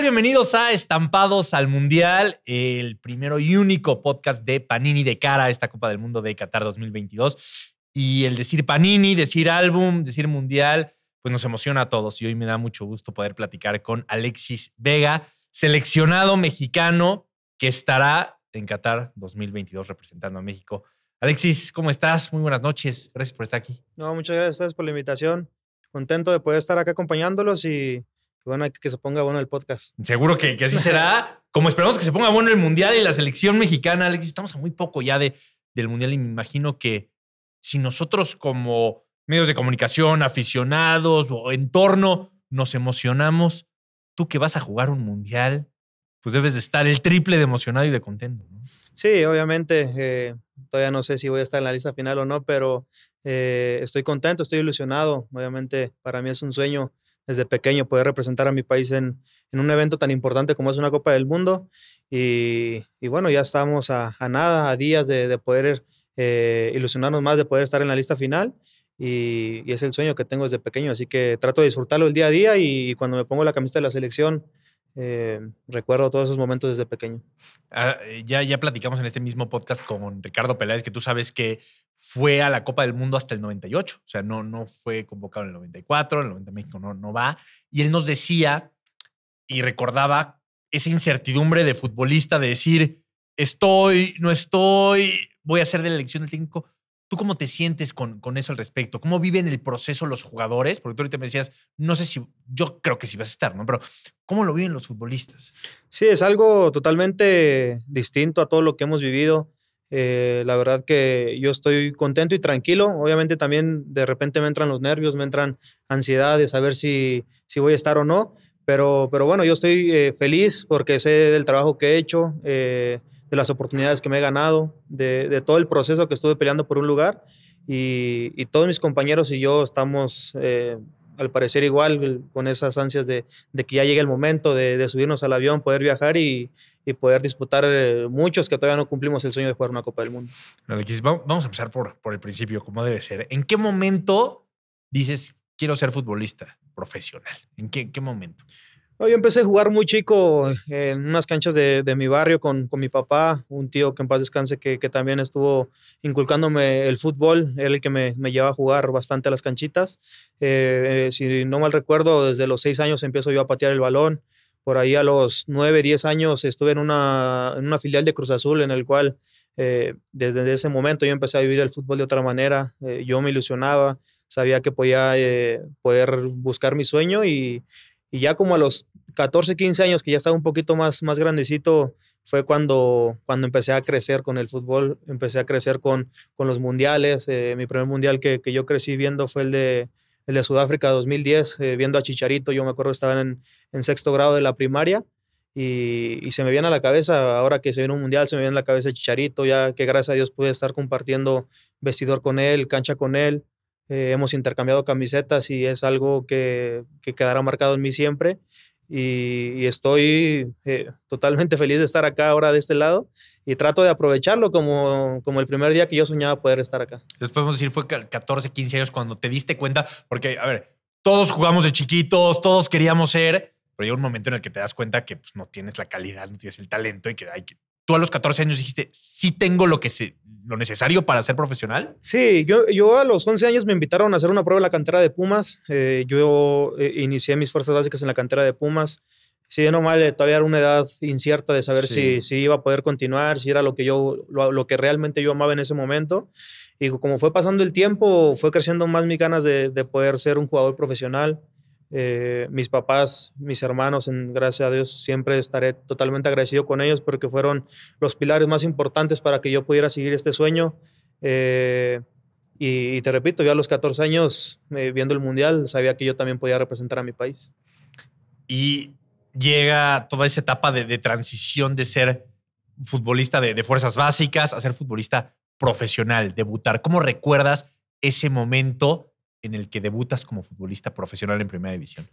Bienvenidos a Estampados al Mundial, el primero y único podcast de Panini de cara a esta Copa del Mundo de Qatar 2022. Y el decir Panini, decir álbum, decir Mundial, pues nos emociona a todos. Y hoy me da mucho gusto poder platicar con Alexis Vega, seleccionado mexicano que estará en Qatar 2022 representando a México. Alexis, ¿cómo estás? Muy buenas noches. Gracias por estar aquí. No, muchas gracias a por la invitación. Contento de poder estar acá acompañándolos y bueno, hay que se ponga bueno el podcast. Seguro que, que así será. Como esperamos que se ponga bueno el Mundial y la selección mexicana, Alexis, estamos a muy poco ya de, del Mundial y me imagino que si nosotros como medios de comunicación, aficionados o entorno nos emocionamos, tú que vas a jugar un Mundial, pues debes de estar el triple de emocionado y de contento. ¿no? Sí, obviamente. Eh, todavía no sé si voy a estar en la lista final o no, pero eh, estoy contento, estoy ilusionado. Obviamente, para mí es un sueño desde pequeño poder representar a mi país en, en un evento tan importante como es una Copa del Mundo. Y, y bueno, ya estamos a, a, nada, a días de, de poder eh, ilusionarnos más, de poder estar en la lista final. Y, y, es el sueño que tengo desde pequeño, así que trato de disfrutarlo el día a día y cuando me pongo la camiseta de la selección, eh, recuerdo todos esos momentos desde pequeño. Ah, ya, ya platicamos en este mismo podcast con Ricardo Peláez que tú sabes que fue a la Copa del Mundo hasta el 98, o sea, no, no fue convocado en el 94, en el 90 México no, no va, y él nos decía y recordaba esa incertidumbre de futbolista de decir, estoy, no estoy, voy a hacer de la elección del técnico. ¿Tú cómo te sientes con, con, eso al respecto? ¿Cómo viven el proceso los jugadores? Porque tú ahorita me decías, no sé si, yo creo que sí vas a estar, ¿no? Pero ¿cómo lo viven los futbolistas? Sí, es algo totalmente distinto a todo lo que hemos vivido. Eh, la verdad que yo estoy contento y tranquilo. Obviamente también de repente me entran los nervios, me entran ansiedad de saber si, si voy a estar o no. Pero, pero bueno, yo estoy eh, feliz porque sé del trabajo que he hecho. Eh, de las oportunidades que me he ganado, de, de, todo el proceso que estuve peleando por un lugar. Y, y todos mis compañeros y yo estamos, eh, al parecer, igual con esas ansias de, de que ya llegue el momento de, de, subirnos al avión, poder viajar y, y poder disputar eh, muchos que todavía no cumplimos el sueño de jugar una Copa del Mundo. Vamos a empezar por, por el principio, como debe ser. ¿En qué momento dices, quiero ser futbolista profesional? ¿En qué, qué momento? Yo empecé a jugar muy chico en unas canchas de, de mi barrio con, con, mi papá, un tío que en paz descanse que, que, también estuvo inculcándome el fútbol, él el que me, me lleva a jugar bastante a las canchitas. Eh, eh, si no mal recuerdo, desde los seis años empiezo yo a patear el balón. Por ahí a los nueve, diez años estuve en una, en una filial de Cruz Azul en el cual eh, desde ese momento yo empecé a vivir el fútbol de otra manera. Eh, yo me ilusionaba, sabía que podía eh, poder buscar mi sueño y, y ya como a los 14, 15 años, que ya estaba un poquito más, más grandecito, fue cuando, cuando empecé a crecer con el fútbol, empecé a crecer con, con los mundiales. Eh, mi primer mundial que, que, yo crecí viendo fue el de, el de Sudáfrica 2010, eh, viendo a Chicharito. Yo me acuerdo que estaba en, en sexto grado de la primaria y, y, se me viene a la cabeza, ahora que se viene un mundial, se me viene a la cabeza Chicharito, ya que gracias a Dios pude estar compartiendo vestidor con él, cancha con él. Eh, hemos intercambiado camisetas y es algo que, que quedará marcado en mí siempre y, estoy eh, totalmente feliz de estar acá ahora de este lado y trato de aprovecharlo como, como el primer día que yo soñaba poder estar acá. Entonces podemos decir fue 14, 15 años cuando te diste cuenta, porque a ver, todos jugamos de chiquitos, todos queríamos ser, pero llega un momento en el que te das cuenta que pues, no tienes la calidad, no tienes el talento y que hay que... Tú a los 14 años dijiste, sí tengo lo que se, lo necesario para ser profesional? Sí, yo, yo a los 11 años me invitaron a hacer una prueba en la cantera de Pumas. Eh, yo eh, inicié mis fuerzas básicas en la cantera de Pumas. Si bien o mal, eh, todavía era una edad incierta de saber sí. si, si, iba a poder continuar, si era lo que, yo, lo, lo, que realmente yo amaba en ese momento. Y como fue pasando el tiempo, fue creciendo más mis ganas de, de poder ser un jugador profesional. Eh, mis papás, mis hermanos, en, gracias a Dios, siempre estaré totalmente agradecido con ellos porque fueron los pilares más importantes para que yo pudiera seguir este sueño. Eh, y, te repito, yo a los 14 años, eh, viendo el Mundial, sabía que yo también podía representar a mi país. Y llega toda esa etapa de, de transición de ser futbolista de, de fuerzas básicas a ser futbolista profesional, debutar. ¿Cómo recuerdas ese momento? En el que debutas como futbolista profesional en primera división?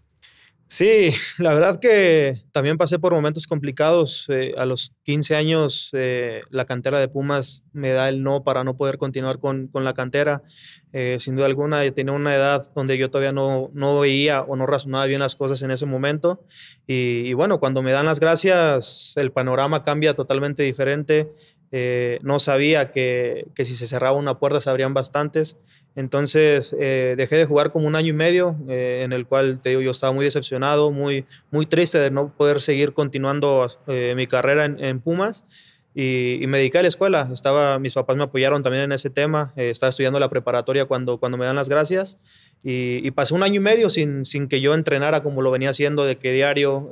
Sí, la verdad que también pasé por momentos complicados. Eh, a los 15 años eh, la cantera de Pumas me da el no para no poder continuar con, con la cantera. Eh, sin duda alguna, tenía una edad donde yo todavía no, no veía o no razonaba bien las cosas en ese momento. Y, y bueno, cuando me dan las gracias, el panorama cambia totalmente diferente. no sabía que, que si se cerraba una puerta se abrían bastantes. Entonces eh, dejé de jugar como un año y medio, eh, en el cual te digo, yo estaba muy decepcionado, muy, muy triste de no poder seguir continuando eh, mi carrera en, Pumas. Y, me dediqué a la escuela. Estaba, mis papás me apoyaron también en ese tema. estaba estudiando la preparatoria cuando, cuando me dan las gracias. Y, y, pasé un año y medio sin, sin que yo entrenara como lo venía haciendo, de que diario,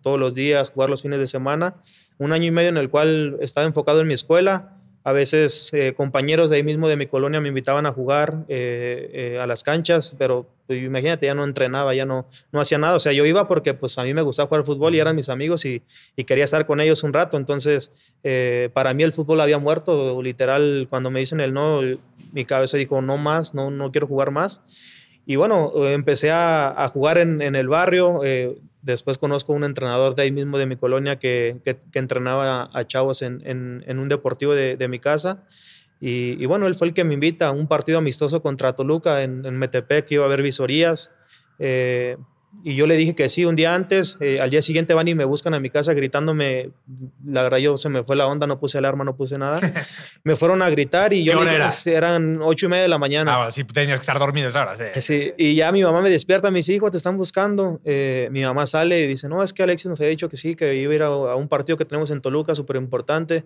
todos los días, jugar los fines de semana. Un año y medio en el cual estaba enfocado en mi escuela a veces eh, compañeros de ahí mismo de mi colonia me invitaban a jugar eh, eh, a las canchas, pero pues, imagínate, ya no entrenaba, ya no, no hacía nada. O sea, yo iba porque pues a mí me gustaba jugar fútbol y eran mis amigos y, y quería estar con ellos un rato. Entonces, para mí el fútbol había muerto. Literal, cuando me dicen el no, mi cabeza dijo, no más, no, no quiero jugar más. Y bueno, empecé a, a jugar en, el barrio. Después conozco un entrenador de ahí mismo de mi colonia que, que, entrenaba a, chavos en, un deportivo de, de mi casa. Y, y, bueno, él fue el que me invita a un partido amistoso contra Toluca en, en Metepec, que iba a haber visorías. Eh, y yo le dije que sí un día antes, eh, al día siguiente van y me buscan a mi casa gritándome, la verdad yo se me fue la onda, no puse alarma, no puse nada. me fueron a gritar y yo... ¿Qué era? Eran ocho y media de la mañana. Ah, sí, tenías que estar dormido esa hora, sí. sí. Y ya mi mamá me despierta, me dice, hijo, te están buscando. Eh, mi mamá sale y dice, no, es que Alexis nos había dicho que sí, que iba a ir a, a un partido que tenemos en Toluca, súper importante.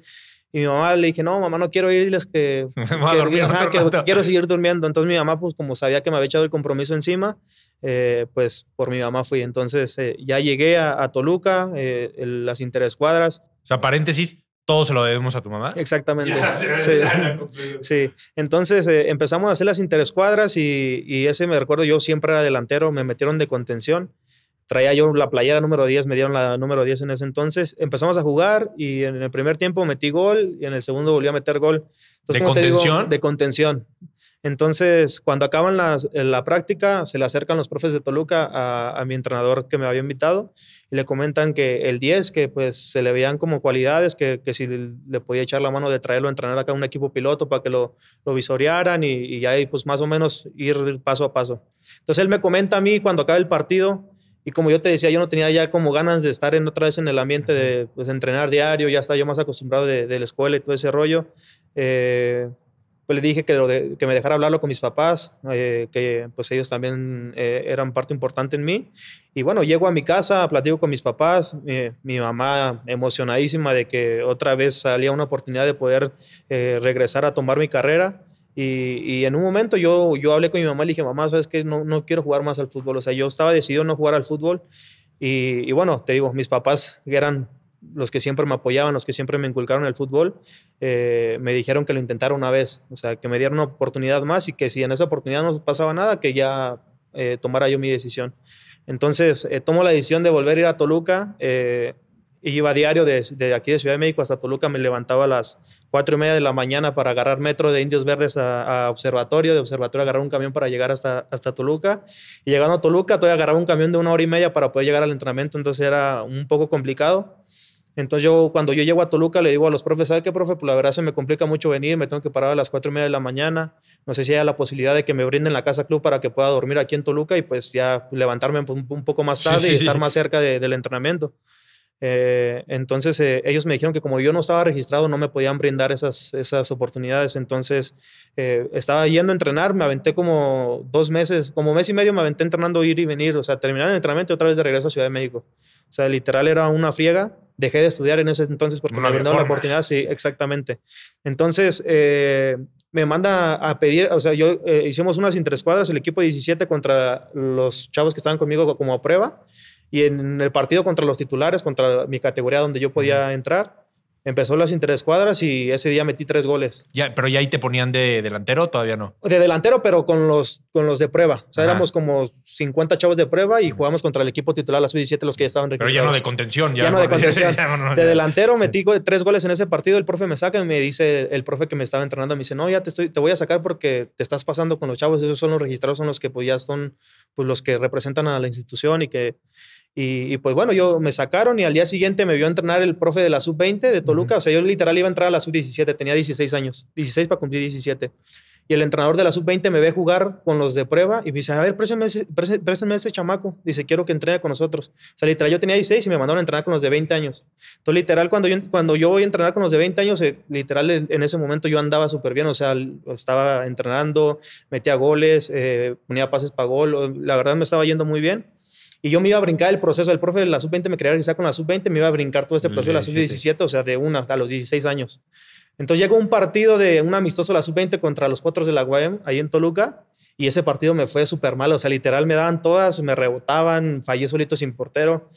Y mi mamá le dije, no, mamá, no quiero ir, diles que, que, quiero seguir durmiendo. Entonces mi mamá, pues como sabía que me había echado el compromiso encima, eh, pues por mi mamá fui. Entonces eh, ya llegué a, Toluca, eh, las interescuadras. O sea, paréntesis, todo se lo debemos a tu mamá. Exactamente. sí, Entonces empezamos a hacer las interescuadras y, y ese me recuerdo, yo siempre era delantero, me metieron de contención traía yo la playera número 10, me dieron la número 10 en ese entonces. Empezamos a jugar y en el primer tiempo metí gol y en el segundo volví a meter gol. ¿De contención? de contención. Entonces, cuando acaban la práctica, se le acercan los profes de Toluca a, mi entrenador que me había invitado y le comentan que el 10, que pues se le veían como cualidades, que, que si le, podía echar la mano de traerlo a entrenar acá a un equipo piloto para que lo, lo visorearan y, y ahí pues más o menos ir paso a paso. Entonces él me comenta a mí cuando acaba el partido, y como yo te decía, yo no tenía ya como ganas de estar en otra vez en el ambiente de pues, entrenar diario, ya estaba yo más acostumbrado de, la escuela y todo ese rollo. Eh, pues le dije que, que me dejara hablarlo con mis papás, eh, que pues ellos también eh, eran parte importante en mí. Y bueno, llego a mi casa, platico con mis papás, mi mamá emocionadísima de que otra vez salía una oportunidad de poder regresar a tomar mi carrera. Y, en un momento yo, yo hablé con mi mamá y le dije, mamá, ¿sabes qué? No, no quiero jugar más al fútbol. O sea, yo estaba decidido no jugar al fútbol. Y, bueno, te digo, mis papás eran los que siempre me apoyaban, los que siempre me inculcaron el fútbol, eh, me dijeron que lo intentara una vez, o sea, que me dieran una oportunidad más y que si en esa oportunidad no pasaba nada, que ya eh, tomara yo mi decisión. Entonces, eh, tomo la decisión de volver a ir a Toluca. y iba a diario desde de aquí de Ciudad de México hasta Toluca, me levantaba a las cuatro y media de la mañana para agarrar metro de Indios Verdes a, Observatorio, de Observatorio agarrar un camión para llegar hasta, hasta Toluca. Y llegando a Toluca, todavía agarraba un camión de una hora y media para poder llegar al entrenamiento, entonces era un poco complicado. Entonces yo, cuando yo llego a Toluca, le digo a los profes, ¿sabe qué, profe? Pues la verdad se me complica mucho venir, me tengo que parar a las cuatro y media de la mañana. No sé si hay la posibilidad de que me brinden la casa club para que pueda dormir aquí en Toluca y pues ya levantarme un, poco más tarde y estar más cerca del entrenamiento. Eh, entonces eh, ellos me dijeron que como yo no estaba registrado no me podían brindar esas, esas oportunidades. Entonces eh, estaba yendo a entrenar, me aventé como dos meses, como mes y medio me aventé entrenando ir y venir, o sea, terminar el entrenamiento y otra vez de regreso a Ciudad de México. O sea, literal era una friega. Dejé de estudiar en ese entonces porque me brindaron la oportunidad. Sí, exactamente. Entonces me manda a pedir, o sea, yo hicimos unas interescuadras, el equipo 17 contra los chavos que estaban conmigo como a prueba. Y en el partido contra los titulares, contra mi categoría donde yo podía entrar, empezó las interescuadras y ese día metí tres goles. Ya, pero ya ahí te ponían de delantero, todavía no. De delantero, pero con los, con los de prueba. O sea, éramos como 50 chavos de prueba y jugamos contra el equipo titular, la sub-17, los que ya estaban registrados. Pero ya no de contención. Ya, no de contención. de delantero metí tres goles en ese partido. El profe me saca y me dice, el profe que me estaba entrenando, me dice, no, ya te, estoy, te voy a sacar porque te estás pasando con los chavos. Esos son los registrados, son los que pues ya son pues, los que representan a la institución y que y, pues bueno, yo me sacaron y al día siguiente me vio entrenar el profe de la sub-20 de Toluca. O sea, yo literal iba a entrar a la sub-17, tenía 16 años, 16 para cumplir 17. Y el entrenador de la sub-20 me ve jugar con los de prueba y me dice, a ver, préstame ese, ese chamaco. Dice, quiero que entrene con nosotros. O sea, literal, yo tenía 16 y me mandaron a entrenar con los de 20 años. Entonces, literal, cuando yo, cuando yo voy a entrenar con los de 20 años, eh, literal, en, ese momento yo andaba súper bien. O sea, estaba entrenando, metía goles, eh, ponía pases para gol. La verdad me estaba yendo muy bien. Y yo me iba a brincar el proceso. El profe de la sub-20 me quería regresar con la sub-20, me iba a brincar todo este proceso de la sub-17, o sea, de una hasta los 16 años. Entonces llegó un partido de un amistoso de la sub-20 contra los Potros de la UAM, ahí en Toluca, y ese partido me fue súper mal. O sea, literal me daban todas, me rebotaban, fallé solito sin portero.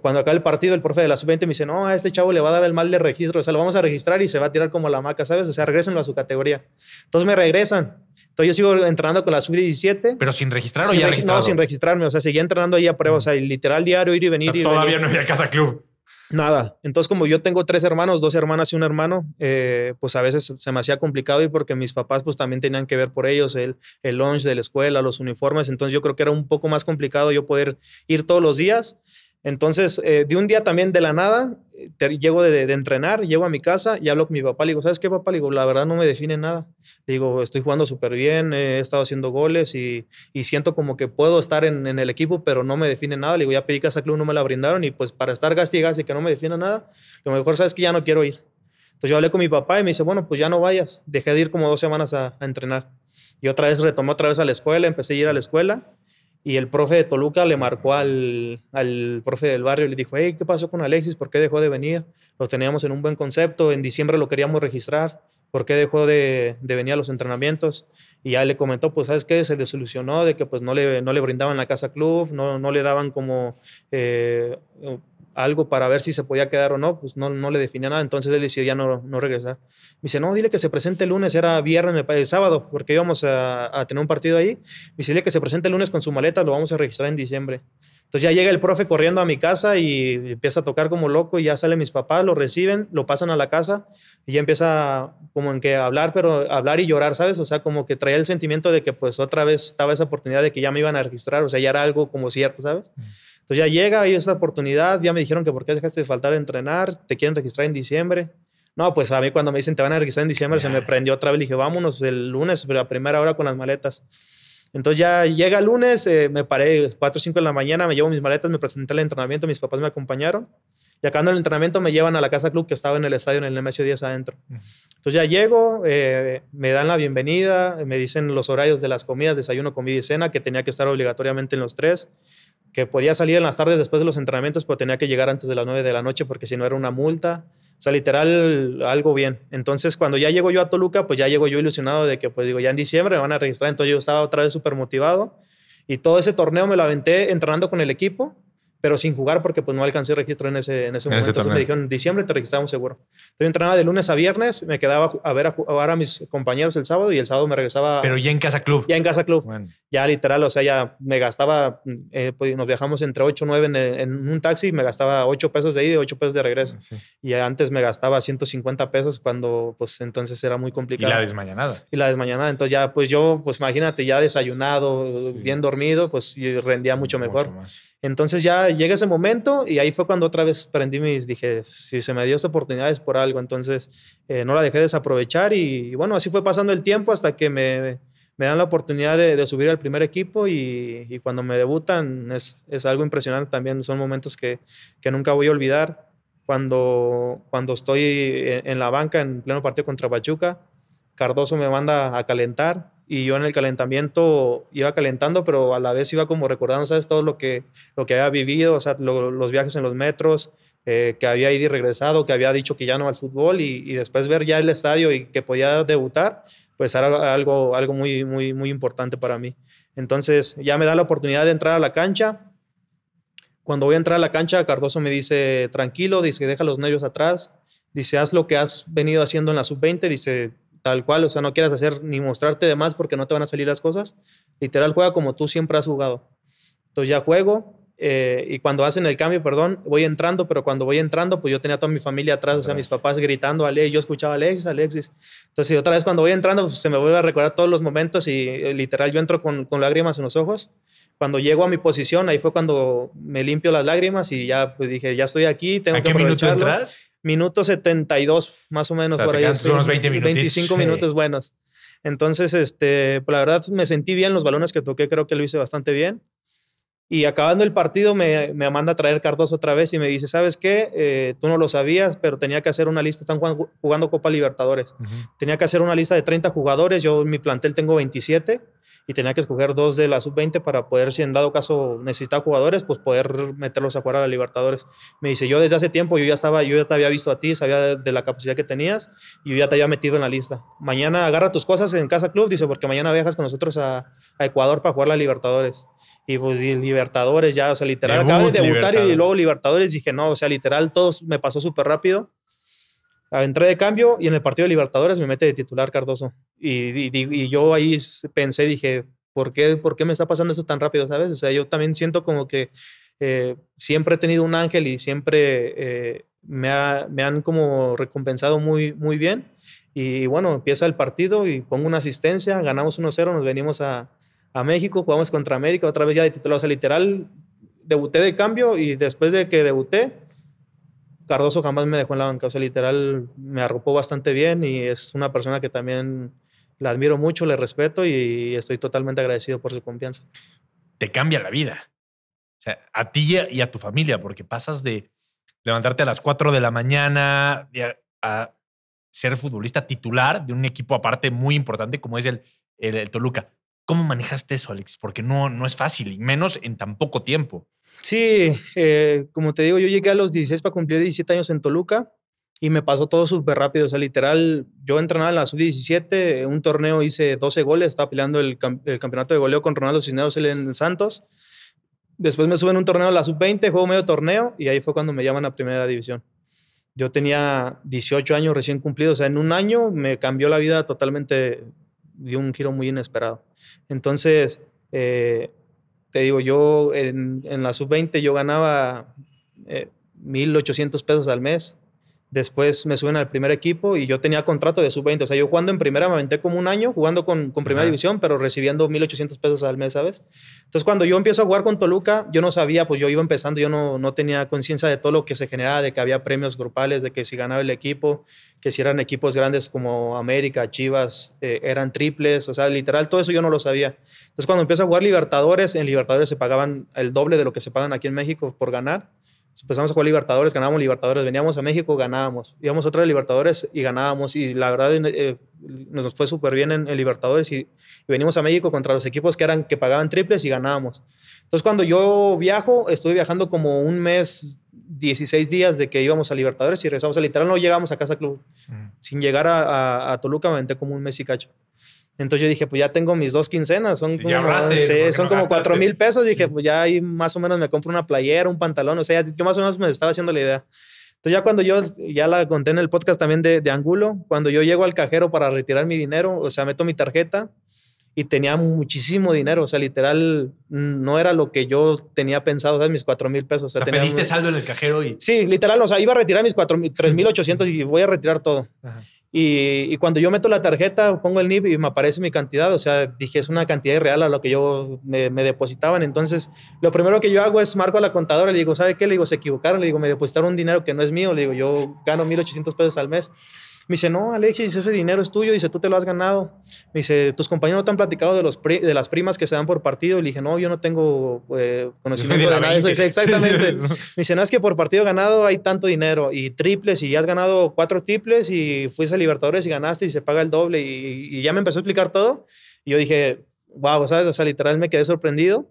Cuando acaba el partido, el profe de la sub-20 me dice, no, a este chavo le va a dar el mal de registro, o sea, lo vamos a registrar y se va a tirar como la maca, ¿sabes? O sea, regresenlo a su categoría. Entonces me regresan. Entonces yo sigo entrenando con la sub-17. ¿Pero sin registrar o ya registrado? No, sin registrarme, o sea, seguía entrenando ahí a prueba, o sea, literal diario, ir y venir. O todavía no había casa club. Nada. Entonces, como yo tengo tres hermanos, dos hermanas y un hermano, eh, pues a veces se me hacía complicado y porque mis papás pues también tenían que ver por ellos el, el lunch de la escuela, los uniformes. Entonces yo creo que era un poco más complicado yo poder ir todos los días. Entonces, eh, de un día también de la nada, llego de, entrenar, llego a mi casa y hablo con mi papá. Le digo, ¿sabes qué, papá? Le digo, la verdad no me define nada. Le digo, estoy jugando súper bien, he estado haciendo goles y, siento como que puedo estar en, el equipo, pero no me define nada. Le digo, ya pedí casa club, no me la brindaron y pues para estar gas y que no me define nada, lo mejor sabes que ya no quiero ir. Entonces yo hablé con mi papá y me dice, bueno, pues ya no vayas. Dejé de ir como dos semanas a, a entrenar. Y otra vez retomé otra vez a la escuela, empecé a ir a la escuela y el profe de Toluca le marcó al, al profe del barrio y le dijo, hey, ¿qué pasó con Alexis? ¿Por qué dejó de venir? Lo teníamos en un buen concepto, en diciembre lo queríamos registrar, ¿por qué dejó de, de venir a los entrenamientos? Y ya le comentó, pues, ¿sabes qué? Se desilusionó de que pues no le, no le brindaban la casa club, no, no le daban como eh, algo para ver si se podía quedar o no, pues no, no le definía nada, entonces él decidió ya no, no regresar. Me dice, no, dile que se presente el lunes, era viernes, el sábado, porque íbamos a, a, tener un partido ahí. Me dice, dile que se presente el lunes con su maleta, lo vamos a registrar en diciembre. Entonces ya llega el profe corriendo a mi casa y empieza a tocar como loco y ya salen mis papás, lo reciben, lo pasan a la casa y ya empieza como en que hablar, pero hablar y llorar, ¿sabes? O sea, como que traía el sentimiento de que pues otra vez estaba esa oportunidad de que ya me iban a registrar, o sea, ya era algo como cierto, ¿sabes? Mm. Entonces ya llega, hay esa oportunidad, ya me dijeron que por qué dejaste de faltar a entrenar, te quieren registrar en diciembre. No, pues a mí cuando me dicen te van a registrar en diciembre se me prendió otra vez. Le dije, vámonos el lunes, pero a primera hora con las maletas. Entonces ya llega el lunes, eh, me paré 4 o 5 de la mañana, me llevo mis maletas, me presenté al entrenamiento, mis papás me acompañaron. Y acabando el entrenamiento me llevan a la casa club que estaba en el estadio en el Nemesio 10 adentro. Entonces ya llego, eh, me dan la bienvenida, me dicen los horarios de las comidas, desayuno, comida y cena, que tenía que estar obligatoriamente en los tres que podía salir en las tardes después de los entrenamientos, pero tenía que llegar antes de las 9 de la noche porque si no era una multa. O sea, literal, algo bien. Entonces, cuando ya llego yo a Toluca, pues ya llego yo ilusionado de que, pues digo, ya en diciembre me van a registrar. Entonces, yo estaba otra vez súper motivado. Y todo ese torneo me lo aventé entrenando con el equipo pero sin jugar porque pues no alcancé registro en ese, en ese momento. Entonces me dijeron, en diciembre te registramos seguro. Entonces entrenaba de lunes a viernes, me quedaba a ver a jugar a mis compañeros el sábado y el sábado me regresaba. Pero ya en Casa Club. Ya en Casa Club. Ya literal, o sea, ya me gastaba, eh, pues, nos viajamos entre 8 o 9 en, en, un taxi, me gastaba 8 pesos de ida y 8 pesos de regreso. Y antes me gastaba 150 pesos cuando pues entonces era muy complicado. Y la desmañanada. Y la desmañanada. Entonces ya pues yo, pues imagínate, ya desayunado, bien dormido, pues rendía mucho mejor. Entonces ya llega ese momento y ahí fue cuando otra vez prendí mis, dije, si se me dio esta oportunidad es por algo, entonces eh, no la dejé desaprovechar y, bueno, así fue pasando el tiempo hasta que me, me dan la oportunidad de, subir al primer equipo y, y cuando me debutan es, es, algo impresionante también, son momentos que, que, nunca voy a olvidar. Cuando, cuando estoy en, en la banca en pleno partido contra Pachuca, Cardoso me manda a calentar y yo en el calentamiento iba calentando, pero a la vez iba como recordando, ¿sabes? Todo lo que, lo que había vivido, o sea, los viajes en los metros, eh, que había ido y regresado, que había dicho que ya no al fútbol y, después ver ya el estadio y que podía debutar, pues era algo, algo muy, muy, muy importante para mí. Entonces ya me da la oportunidad de entrar a la cancha. Cuando voy a entrar a la cancha, Cardoso me dice, tranquilo, dice, deja los nervios atrás, dice, haz lo que has venido haciendo en la sub-20, dice, tal cual, o sea, no quieras hacer ni mostrarte de más porque no te van a salir las cosas. Literal, juega como tú siempre has jugado. Entonces ya juego, eh, y cuando hacen el cambio, perdón, voy entrando, pero cuando voy entrando, pues yo tenía toda mi familia atrás, o sea, mis papás gritando, Alexis, yo escuchaba Alexis, Alexis. Entonces, otra vez cuando voy entrando, pues, se me vuelve a recordar todos los momentos y eh, literal yo entro con, con, lágrimas en los ojos. Cuando llego a mi posición, ahí fue cuando me limpio las lágrimas y ya pues dije, ya estoy aquí, tengo ¿A que qué minuto entras? Minuto 72, más o menos, O sea, por ahí. unos 20 minutitos. 25 Sí. minutos buenos. Entonces, este, pues, la verdad me sentí bien, los balones que toqué creo que lo hice bastante bien. Y acabando el partido me, me manda a traer Cardoso otra vez y me dice, ¿sabes qué? Eh, tú no lo sabías, pero tenía que hacer una lista, están jugando, Copa Libertadores. Tenía que hacer una lista de 30 jugadores, yo en mi plantel tengo 27 y tenía que escoger dos de la sub-20 para poder, si en dado caso necesitaba jugadores, pues poder meterlos a jugar a la Libertadores. Me dice, yo desde hace tiempo, yo ya estaba, yo ya te había visto a ti, sabía de, de la capacidad que tenías y yo ya te había metido en la lista. Mañana agarra tus cosas en Casa Club, dice, porque mañana viajas con nosotros a, a Ecuador para jugar la Libertadores. Y pues y Libertadores ya, o sea, literal, Debut, acabo de debutar y luego Libertadores, dije, no, o sea, literal, todo me pasó súper rápido. Entré de cambio y en el partido de Libertadores me mete de titular Cardoso. Y, y- y yo ahí pensé, dije, ¿por qué, ¿por qué me está pasando esto tan rápido, sabes? O sea, yo también siento como que eh, siempre he tenido un ángel y siempre eh, me, ha- me han como recompensado muy, muy bien. Y bueno, empieza el partido y pongo una asistencia, ganamos 1-0, nos venimos a, a México, jugamos contra América, otra vez ya de titular. O sea, literal, debuté de cambio y después de que debuté, Cardoso jamás me dejó en la banca. O sea, literal, me arropó bastante bien y es una persona que también la admiro mucho, le respeto y estoy totalmente agradecido por su confianza. te cambia la vida. O sea, a ti y a- tu familia, porque pasas de levantarte a las 4 de la mañana a, ser futbolista titular de un equipo aparte muy importante como es el, el Toluca. ¿Cómo manejaste eso, Alex? Porque no, no es fácil, y menos en tan poco tiempo. Sí, eh, como te digo, yo llegué a los 16 para cumplir 17 años en Toluca y me pasó todo súper rápido. O sea, literal, yo entrenaba en la sub-17, en un torneo hice 12 goles, estaba peleando el, el campeonato de goleo con Ronaldo Cisneros en Santos. Después me suben a un torneo en la sub-20, juego medio torneo y ahí fue cuando me llaman a primera división. Yo tenía 18 años recién cumplidos, o sea, en un año me cambió la vida totalmente, dio un giro muy inesperado. Entonces, eh, te digo, yo en, en la sub-20 yo ganaba eh, 1.800 pesos al mes. Después me suben al primer equipo y yo tenía contrato de sub-20. O sea, yo jugando en primera me aventé como un año jugando con, con primera Ajá. división, pero recibiendo 1.800 pesos al mes, ¿sabes? Entonces, cuando yo empiezo a jugar con Toluca, yo no sabía, pues yo iba empezando, yo no, no tenía conciencia de todo lo que se generaba, de que había premios grupales, de que si ganaba el equipo, que si eran equipos grandes como América, Chivas, eh, eran triples, o sea, literal, todo eso yo no lo sabía. Entonces, cuando empiezo a jugar Libertadores, en Libertadores se pagaban el doble de lo que se pagan aquí en México por ganar. Empezamos a jugar Libertadores, ganábamos Libertadores, veníamos a México, ganábamos. Íbamos a otra Libertadores y ganábamos. Y la verdad, eh, nos fue súper bien en, en Libertadores y, y venimos a México contra los equipos que, eran, que pagaban triples y ganábamos. Entonces, cuando yo viajo, estuve viajando como un mes, 16 días de que íbamos a Libertadores y regresamos. Sea, literal, no llegamos a Casa Club. Sin llegar a, a- a Toluca, me aventé como un mes y cacho. Entonces yo dije, pues ya tengo mis dos quincenas, son Sí, como, ahorraste, sí, son no como cuatro mil pesos. Dije, Sí. pues ya ahí más o menos me compro una playera, un pantalón, o sea, yo más o menos me estaba haciendo la idea. Entonces ya cuando yo, ya la conté en el podcast también de, de Angulo, cuando yo llego al cajero para retirar mi dinero, o sea, meto mi tarjeta y tenía muchísimo dinero, o sea, literal, no era lo que yo tenía pensado, ¿sabes? Mis cuatro mil pesos. O sea, tenía pediste saldo en el cajero y. Sí, literal, o sea, iba a retirar mis cuatro mil- 3.800 y voy a retirar todo. Y, y cuando yo meto la tarjeta, pongo el NIP y me aparece mi cantidad. O sea, dije, es una cantidad irreal a lo que yo me, me depositaban. Entonces, lo primero que yo hago es marco a la contadora. Le digo, ¿sabe qué? Le digo, se equivocaron. Le digo, me depositaron un dinero que no es mío. Le digo, yo gano 1.800 pesos al mes. Me dice, no, Alexis, ese dinero es tuyo. Dice, tú te lo has ganado. Me dice, tus compañeros no te han platicado de, los pri- de las primas que se dan por partido. Le dije, no, yo no tengo eh, conocimiento de nada de eso. 20. Dice, exactamente. Me dice, no, es que por partido ganado hay tanto dinero y triples y has ganado cuatro triples y fuiste a Libertadores y ganaste y se paga el doble y, y ya me empezó a explicar todo. Y yo dije, wow, ¿sabes? O sea, literal me quedé sorprendido.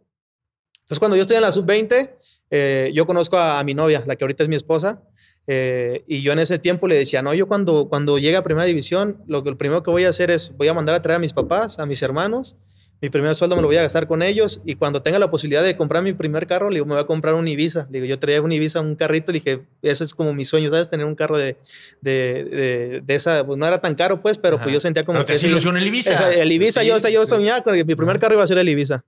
Entonces, cuando yo estoy en la sub-20, eh, yo conozco a, a mi novia, la que ahorita es mi esposa, eh, y yo en ese tiempo le decía, no, yo cuando, cuando llegue a primera división, lo que el primero que voy a hacer es, voy a mandar a traer a mis papás, a mis hermanos, mi primer sueldo me lo voy a gastar con ellos y cuando tenga la posibilidad de comprar mi primer carro, le digo, me voy a comprar un Ibiza. Le digo, yo traía un Ibiza, un carrito, dije, ese es como mi sueño, ¿sabes? Tener un carro de, de, de, esa, pues no era tan caro, pues, pero pues yo sentía como que... ilusión el Ibiza. el Ibiza, yo, o sea, yo soñaba con que mi primer carro iba a ser el Ibiza.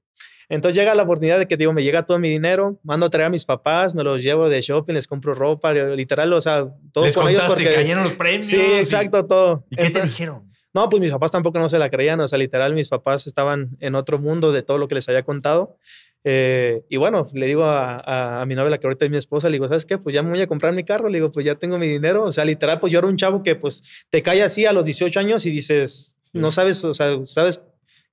Entonces llega la oportunidad de que, digo, me llega todo mi dinero, mando a traer a mis papás, me los llevo de shopping, les compro ropa, literal, o sea, todo les con ellos porque... cayeron los premios. Sí, exacto, todo. ¿Y qué te dijeron? No, pues mis papás tampoco no se la creían, o sea, literal, mis papás estaban en otro mundo de todo lo que les había contado. Eh, y bueno, le digo a, mi novia, la que ahorita es mi esposa, le digo, ¿sabes qué? Pues ya me voy a comprar mi carro, le digo, pues ya tengo mi dinero, o sea, literal, pues yo era un chavo que pues te cae así a los 18 años y dices, no sabes, o sea, sabes,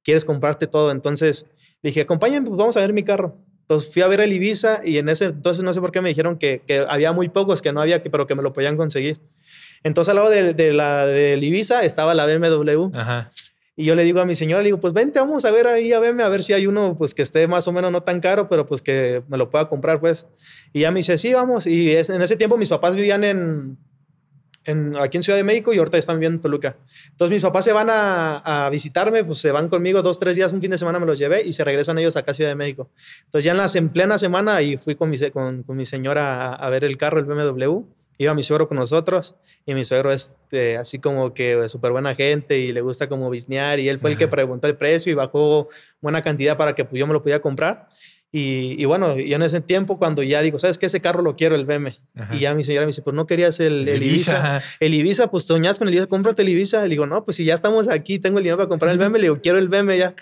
quieres comprarte todo, entonces le dije, acompáñenme, pues vamos a ver mi carro. Entonces fui a ver el Ibiza y en ese entonces no sé por qué me dijeron que, que había muy pocos, que no había, pero que me lo podían conseguir. Entonces al lado de, de la del Ibiza estaba la BMW. Y yo le digo a mi señora, le digo, pues vente, vamos a ver ahí a verme, a ver si hay uno pues que esté más o menos no tan caro, pero pues que me lo pueda comprar, pues. Y ya me dice, sí, vamos. Y en ese tiempo mis papás vivían en, en, aquí en Ciudad de México y ahorita están viviendo en Toluca. Entonces mis papás se van a, a, visitarme, pues se van conmigo dos, tres días, un fin de semana me los llevé y se regresan ellos acá a Ciudad de México. Entonces ya en, las, en plena semana y fui con mi, con, con mi señora a, a ver el carro, el BMW iba mi suegro con nosotros y mi suegro es eh, así como que súper buena gente y le gusta como bisnear y él fue el que preguntó el precio y bajó buena cantidad para que pues, yo me lo pudiera comprar. Y, y, bueno, y en ese tiempo cuando ya digo, ¿sabes qué? Ese carro lo quiero, el BM. Y ya mi señora me dice, pues no querías el, el, Ibiza. El Ibiza, pues soñás con el Ibiza, cómprate el Ibiza. Le digo, no, pues si ya estamos aquí, tengo el dinero para comprar el BM. Le digo, quiero el BM ya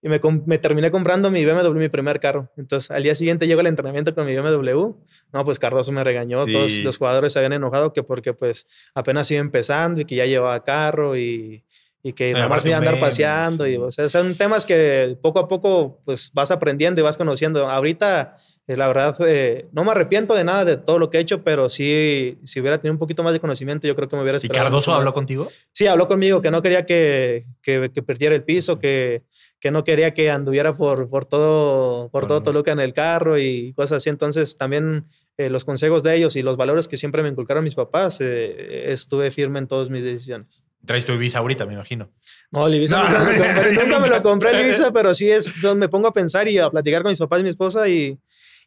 y me, me, terminé comprando mi BMW, mi primer carro. Entonces, al día siguiente llego al entrenamiento con mi BMW. No, pues Cardoso me regañó. Todos los jugadores se habían enojado que porque pues apenas iba empezando y que ya llevaba carro y, y que nada más iba a andar paseando. Y, o sea, son temas que poco a poco pues vas aprendiendo y vas conociendo. Ahorita, eh, la verdad, eh, no me arrepiento de nada de todo lo que he hecho, pero sí, si hubiera tenido un poquito más de conocimiento, yo creo que me hubiera esperado. ¿Y Cardoso habló contigo? Sí, habló conmigo, que no quería que, que, que perdiera el piso, que que no quería que anduviera por, por todo, por todo Toluca en el carro y cosas así. Entonces también eh, los consejos de ellos y los valores que siempre me inculcaron mis papás, eh, estuve firme en todas mis decisiones. Traes tu Ibiza ahorita, me imagino. No, el Ibiza nunca me lo compré el Ibiza, pero sí es, me pongo a pensar y a platicar con mis papás y mi esposa y,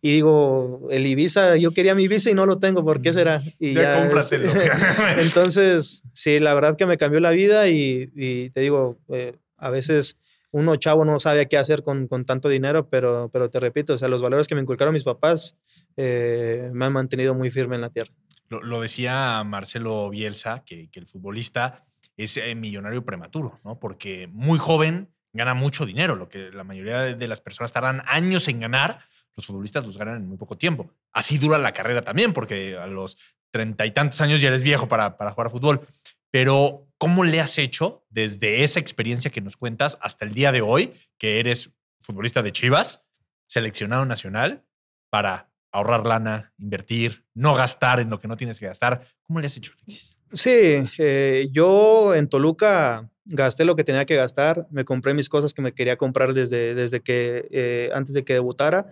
y digo, el Ibiza, yo quería mi Ibiza y no lo tengo, ¿por qué será? Y ya, cómpratelo. entonces, sí, la verdad que me cambió la vida y, y te digo, eh, a veces uno chavo no sabe qué hacer con, con, tanto dinero, pero, pero te repito, o sea, los valores que me inculcaron mis papás eh, me han mantenido muy firme en la tierra. Lo, lo decía Marcelo Bielsa, que, que el futbolista es eh, millonario prematuro, ¿no? Porque muy joven gana mucho dinero, lo que la mayoría de las personas tardan años en ganar, los futbolistas los ganan en muy poco tiempo. Así dura la carrera también, porque a los treinta y tantos años ya eres viejo para, para jugar fútbol. Pero, ¿cómo le has hecho desde esa experiencia que nos cuentas hasta el día de hoy, que eres futbolista de Chivas, seleccionado nacional, para ahorrar lana, invertir, no gastar en lo que no tienes que gastar? ¿Cómo le has hecho, Alexis? Sí, eh, yo en Toluca gasté lo que tenía que gastar, me compré mis cosas que me quería comprar desde, desde que, eh, antes de que debutara.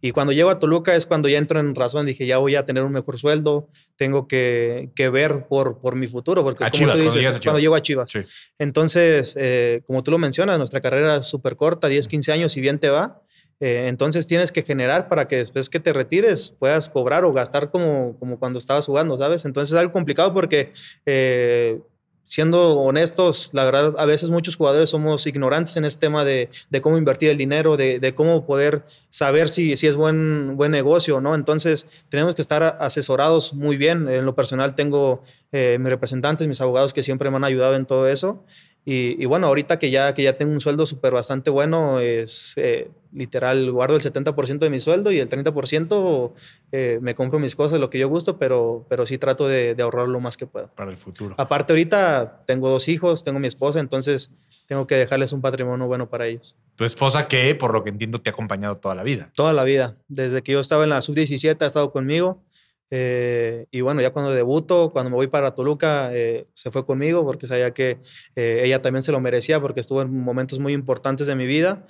Y cuando llego a Toluca es cuando ya entro en razón, dije, ya voy a tener un mejor sueldo, tengo que, que ver por, por mi futuro, porque como Chivas, tú dices, cuando, cuando, llego a Chivas. Sí. Entonces, eh, como tú lo mencionas, nuestra carrera es súper corta, 10, 15 años, si bien te va. Eh, entonces tienes que generar para que después que te retires puedas cobrar o gastar como, como cuando estabas jugando, ¿sabes? Entonces es algo complicado porque eh, siendo honestos, la verdad, a veces muchos jugadores somos ignorantes en este tema de, cómo invertir el dinero, de, cómo poder saber si, si es buen, buen negocio, ¿no? Entonces, tenemos que estar asesorados muy bien. En lo personal, tengo eh, mis representantes, mis abogados que siempre me han ayudado en todo eso. Y, y, bueno, ahorita que ya, que ya tengo un sueldo súper bastante bueno, es eh, literal, guardo el 70% de mi sueldo y el 30% eh, me compro mis cosas, lo que yo gusto, pero, pero sí trato de, de, ahorrar lo más que puedo. Para el futuro. Aparte, ahorita tengo dos hijos, tengo mi esposa, entonces tengo que dejarles un patrimonio bueno para ellos. Tu esposa que, por lo que entiendo, te ha acompañado toda la vida. Toda la vida. Desde que yo estaba en la sub-17 ha estado conmigo. Eh, y bueno, ya cuando debuto, cuando me voy para Toluca, eh, se fue conmigo porque sabía que eh, ella también se lo merecía porque estuvo en momentos muy importantes de mi vida.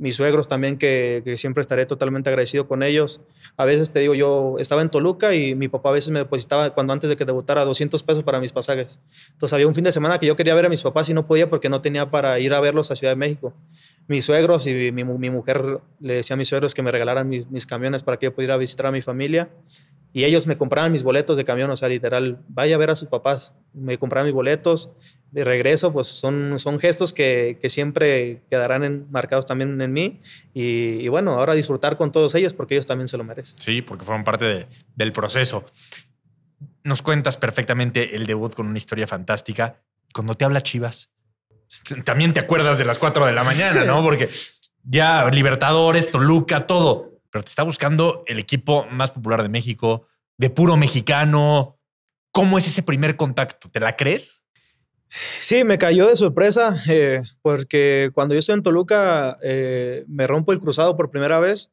Mis suegros también, que, siempre estaré totalmente agradecido con ellos. A veces te digo, yo estaba en Toluca y mi papá a veces me depositaba, cuando antes de que debutara, 200 pesos para mis pasajes. Entonces había un fin de semana que yo quería ver a mis papás y no podía porque no tenía para ir a verlos a Ciudad de México. Mis suegros y mi, mi mujer le decía a mis suegros que me regalaran mis, mis camiones para que yo pudiera visitar a mi familia y ellos me compraban mis boletos de camión, o sea, literal, vaya a ver a sus papás, me compraban mis boletos, de regreso, pues son, son gestos que, que siempre quedarán marcados también en mí. Y, bueno, ahora disfrutar con todos ellos porque ellos también se lo merecen. Sí, porque fueron parte del proceso. Nos cuentas perfectamente el debut con una historia fantástica. Cuando te habla Chivas, también te acuerdas de las 4 de la mañana, ¿no? Porque ya Libertadores, Toluca, todo pero te está buscando el equipo más popular de México, de puro mexicano. ¿Cómo es ese primer contacto? ¿Te la crees? Sí, me cayó de sorpresa eh, porque cuando yo estoy en Toluca eh, me rompo el cruzado por primera vez.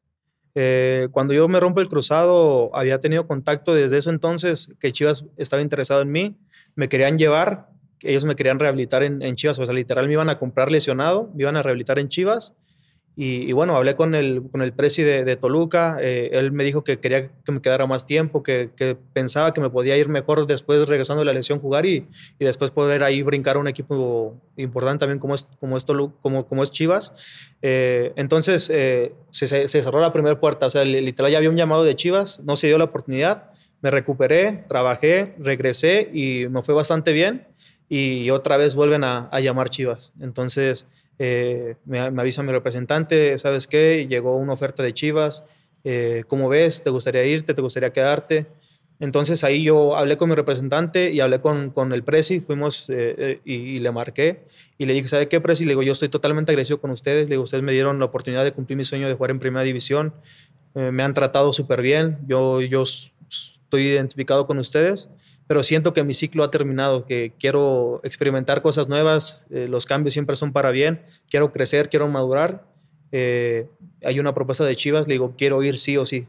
Eh, cuando yo me rompo el cruzado había tenido contacto desde ese entonces que Chivas estaba interesado en mí, me querían llevar, ellos me querían rehabilitar en, en Chivas, o sea, literal me iban a comprar lesionado, me iban a rehabilitar en Chivas y, bueno, hablé con el, con el presi de, Toluca, eh, él me dijo que quería que me quedara más tiempo, que, que, pensaba que me podía ir mejor después regresando de la lesión jugar y, y después poder ahí brincar a un equipo importante también como es, como es, como, como es Chivas. Eh, entonces eh, se, se, cerró la primera puerta, o sea, literal ya había un llamado de Chivas, no se dio la oportunidad, me recuperé, trabajé, regresé y me fue bastante bien y otra vez vuelven a, a llamar Chivas. Entonces eh, me, avisa mi representante, ¿sabes qué? Llegó una oferta de Chivas, eh, ¿cómo ves? ¿Te gustaría irte? ¿Te gustaría quedarte? Entonces ahí yo hablé con mi representante y hablé con, con el Presi, fuimos eh, y, le marqué y le dije, ¿sabe qué, Presi? Le digo, yo estoy totalmente agradecido con ustedes, le digo, ustedes me dieron la oportunidad de cumplir mi sueño de jugar en primera división, me han tratado súper bien, yo, yo estoy identificado con ustedes pero siento que mi ciclo ha terminado, que quiero experimentar cosas nuevas, eh, los cambios siempre son para bien, quiero crecer, quiero madurar. Eh, hay una propuesta de Chivas, le digo, quiero ir sí o sí.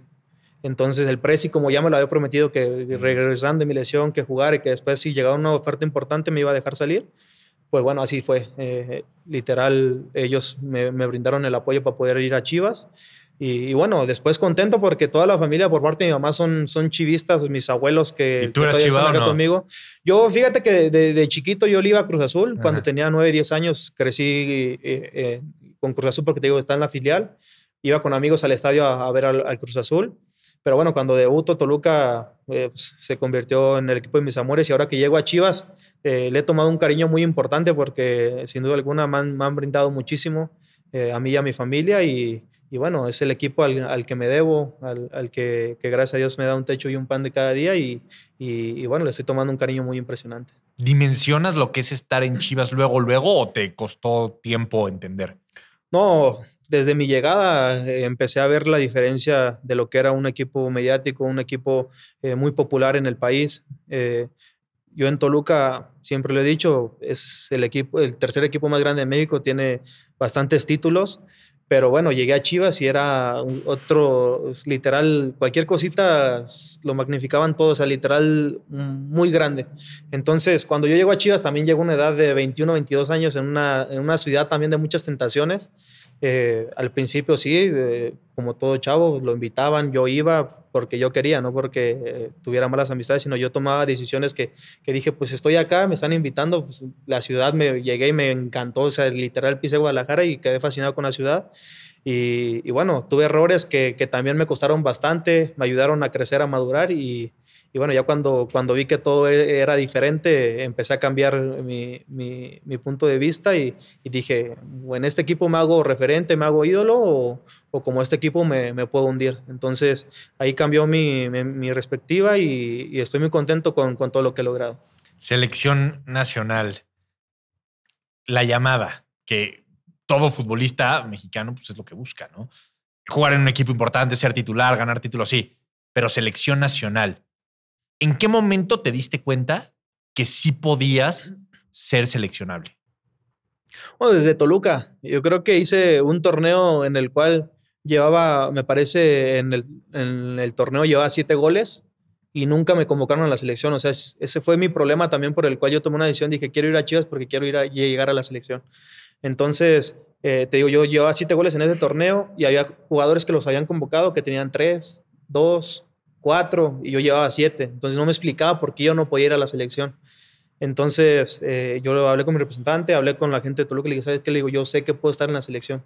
Entonces el Presi, como ya me lo había prometido, que regresando de mi lesión, que jugar y que después si llegaba una oferta importante me iba a dejar salir, pues bueno, así fue. Eh, literal, ellos me, me, brindaron el apoyo para poder ir a Chivas. Y, bueno, después contento porque toda la familia por parte de mi mamá son, son chivistas, mis abuelos que, ¿Y tú eras chivado, no? conmigo. Yo, fíjate que de, chiquito yo le iba a Cruz Azul. Cuando tenía 9, 10 años crecí eh, eh, con Cruz Azul porque te digo, está en la filial. Iba con amigos al estadio a, ver al, Cruz Azul. Pero bueno, cuando debutó Toluca eh, pues, se convirtió en el equipo de mis amores y ahora que llego a Chivas le he tomado un cariño muy importante porque sin duda alguna me han, me han brindado muchísimo a mí y a mi familia y, y bueno, es el equipo al, que me debo, al, que, gracias a Dios me da un techo y un pan de cada día y, y, bueno, le estoy tomando un cariño muy impresionante. ¿Dimensionas lo que es estar en Chivas luego, luego o te costó tiempo entender? No, desde mi llegada eh, empecé a ver la diferencia de lo que era un equipo mediático, un equipo eh, muy popular en el país. Eh, yo en Toluca, siempre lo he dicho, es el equipo, el tercer equipo más grande de México, tiene bastantes títulos. Pero bueno, llegué a Chivas y era otro, literal, cualquier cosita lo magnificaban todo, o sea, literal, muy grande. Entonces, cuando yo llego a Chivas, también llego a una edad de 21, 22 años en una, en una ciudad también de muchas tentaciones. Eh, al principio sí, eh, como todo chavo, lo invitaban, yo iba porque yo quería, no porque eh, tuviera malas amistades, sino yo tomaba decisiones que, que dije, pues estoy acá, me están invitando, pues, la ciudad me llegué y me encantó, o sea, literal pisé Guadalajara y quedé fascinado con la ciudad. Y, y bueno, tuve errores que, que, también me costaron bastante, me ayudaron a crecer, a madurar y, y bueno, ya cuando, cuando vi que todo e, era diferente, empecé a cambiar mi, mi, mi punto de vista y, y, dije, en este equipo me hago referente, me hago ídolo o, o como este equipo me, me, puedo hundir. Entonces ahí cambió mi, mi perspectiva y, y, estoy muy contento con, con todo lo que he logrado. Selección nacional. La llamada, que todo futbolista mexicano pues es lo que busca, ¿no? Jugar en un equipo importante, ser titular, ganar títulos, sí, pero selección nacional ¿En qué momento te diste cuenta que sí podías ser seleccionable? Bueno, desde Toluca. Yo creo que hice un torneo en el cual llevaba, me parece, en el, torneo llevaba siete goles y nunca me convocaron a la selección. O sea, ese fue mi problema también por el cual yo tomé una decisión. Dije, quiero ir a Chivas porque quiero ir a llegar a la selección. Entonces, Eh, te digo, yo llevaba siete goles en ese torneo y había jugadores que los habían convocado que tenían tres, dos, cuatro y yo llevaba siete. Entonces no me explicaba por qué yo no podía ir a la selección. Entonces eh, yo hablé con mi representante, hablé con la gente de Toluca y le dije, ¿sabes qué? Le digo, yo sé que puedo estar en la selección.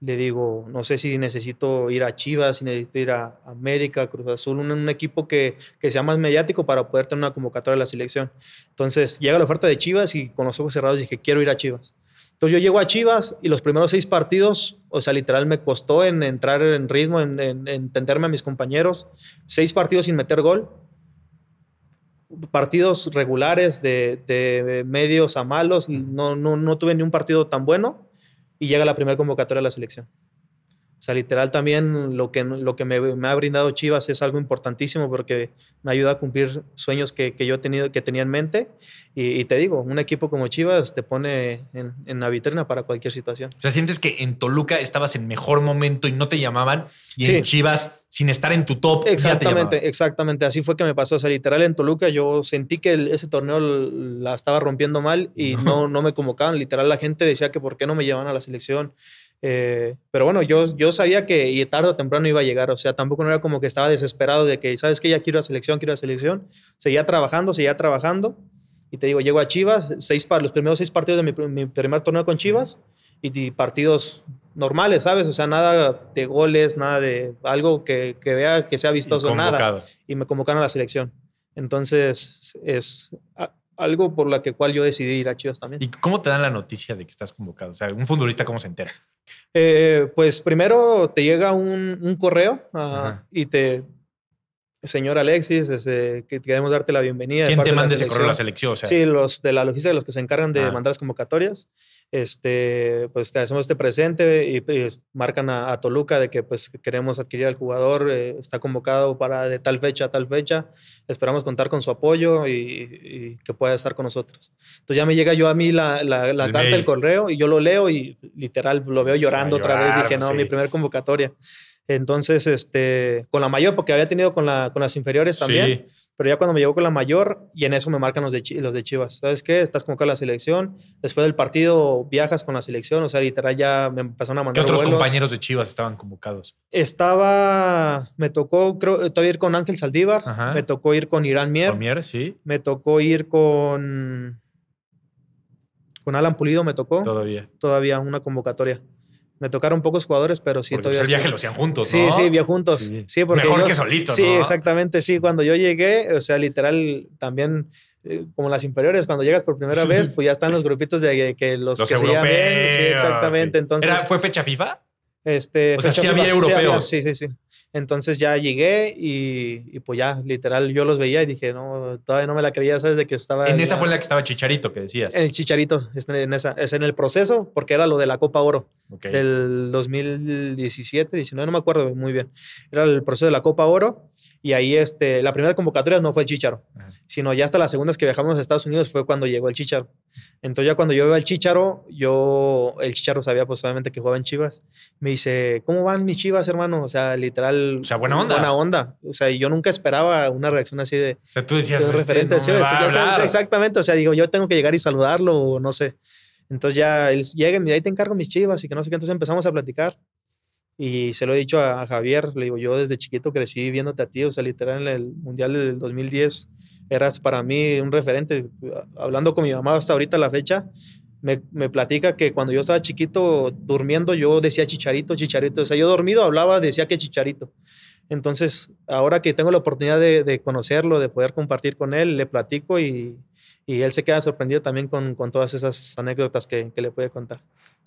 Le digo, no sé si necesito ir a Chivas, si necesito ir a América, Cruz Azul, un, un equipo que, que, sea más mediático para poder tener una convocatoria de la selección. Entonces llega la oferta de Chivas y con los ojos cerrados dije, quiero ir a Chivas. Entonces yo llego a Chivas y los primeros seis partidos, o sea, literal me costó en entrar en ritmo, en, en, en entenderme a mis compañeros. Seis partidos sin meter gol. Partidos regulares de, de medios a malos. No, no, no tuve ni un partido tan bueno y llega la primera convocatoria de la selección. O sea, literal también lo que, lo que me, me, ha brindado Chivas es algo importantísimo porque me ayuda a cumplir sueños que, que yo he tenido, que tenía en mente. Y, y, te digo, un equipo como Chivas te pone en, en, la vitrina para cualquier situación. O sea, sientes que en Toluca estabas en mejor momento y no te llamaban y sí. en Chivas, sin estar en tu top, Exactamente, exactamente. Así fue que me pasó. O sea, literal en Toluca yo sentí que el, ese torneo la estaba rompiendo mal y no, no me convocaban. Literal la gente decía que por qué no me llevaban a la selección. Eh, pero bueno, yo, yo sabía que y tarde o temprano iba a llegar, o sea, tampoco no era como que estaba desesperado de que, ¿sabes que Ya quiero a selección, quiero a selección. Seguía trabajando, seguía trabajando. Y te digo, llego a Chivas, seis, los primeros seis partidos de mi, mi primer torneo con Chivas y, y, partidos normales, ¿sabes? O sea, nada de goles, nada de algo que, que vea que sea vistoso, nada. Y me convocaron a la selección. Entonces, es algo por la que cual yo decidí ir a Chivas también. ¿Y cómo te dan la noticia de que estás convocado? O sea, un futbolista, ¿cómo se entera? Eh, pues primero te llega un, un correo uh, y te... Señor Alexis, ese, que queremos darte la bienvenida. ¿Quién te manda ese correo a la selección? O sea, sí, los de la logística, los que se encargan de ah. mandar las convocatorias. Este, pues que hacemos este presente y pues, marcan a, a, Toluca de que pues queremos adquirir al jugador, eh, está convocado para de tal fecha a tal fecha, esperamos contar con su apoyo y, y, que pueda estar con nosotros. Entonces ya me llega yo a mí la, la, la carta del correo y yo lo leo y literal lo veo llorando otra llorar, vez, dije, no, sí. mi primer convocatoria. Entonces, este, con la mayor, porque había tenido con, la, con las inferiores también, sí. pero ya cuando me llegó con la mayor, y en eso me marcan los de, los de Chivas. ¿Sabes qué? Estás convocado a la selección, después del partido viajas con la selección, o sea, literal ya me empezaron a mandar ¿Qué otros vuelos. compañeros de Chivas estaban convocados? Estaba, me tocó, creo, todavía ir con Ángel Saldívar, Ajá. me tocó ir con Irán Mier. Con Mier, sí. Me tocó ir con... Con Alan Pulido me tocó. Todavía. Todavía una convocatoria. Me tocaron pocos jugadores, pero sí porque todavía. Pues el viaje sí. lo hacían juntos, Sí, ¿no? sí, bien juntos. Sí, sí porque Mejor ellos, que solito, Sí, ¿no? exactamente, sí. Cuando yo llegué, o sea, literal, también eh, como las inferiores, cuando llegas por primera Sí. vez, pues ya están los grupitos de que los, Los que se bien. Sí, exactamente. sí. Entonces, ¿Era, ¿Fue fecha FIFA? este, O sea, sí había europeos. Sí, sí, sí. Entonces ya llegué y, y, pues ya, literal, yo los veía y dije, no, todavía no me la creía, ¿sabes? De que estaba. En ya, esa fue la que estaba Chicharito, que decías. El Chicharito, es en, esa, es en el proceso, porque era lo de la Copa Oro Okay. del 2017, 19, no me acuerdo muy bien. Era el proceso de la Copa Oro y ahí este, la primera convocatoria no fue el Chicharo, Ajá. sino ya hasta las segundas que viajamos a Estados Unidos fue cuando llegó el Chicharo. Entonces ya cuando yo veo al Chicharo, yo, el Chicharo sabía pues obviamente que jugaba en Chivas, me dice, ¿cómo van mis Chivas, hermano? O sea, literal. O sea, buena onda. Buena onda. O sea, yo nunca esperaba una reacción así de... O sea, tú decías, de "Este referente. no sí, me o va sea, a ya sabes, hablar". exactamente. O sea, digo, yo tengo que llegar y saludarlo o no sé. Entonces ya él llega y me dice, ahí te encargo mis chivas y que no sé qué. Entonces empezamos a platicar y se lo he dicho a, a, Javier. Le digo, yo desde chiquito crecí viéndote a ti. O sea, literal en el Mundial del 2010 eras para mí un referente. Hablando con mi mamá hasta ahorita la fecha, me, platica que cuando yo estaba chiquito durmiendo, yo decía chicharito, chicharito. O sea, yo dormido hablaba, decía que chicharito. Entonces, ahora que tengo la oportunidad de, conocerlo, de poder compartir con él, le platico y, él se queda sorprendido también con, todas esas anécdotas que, le puede contar.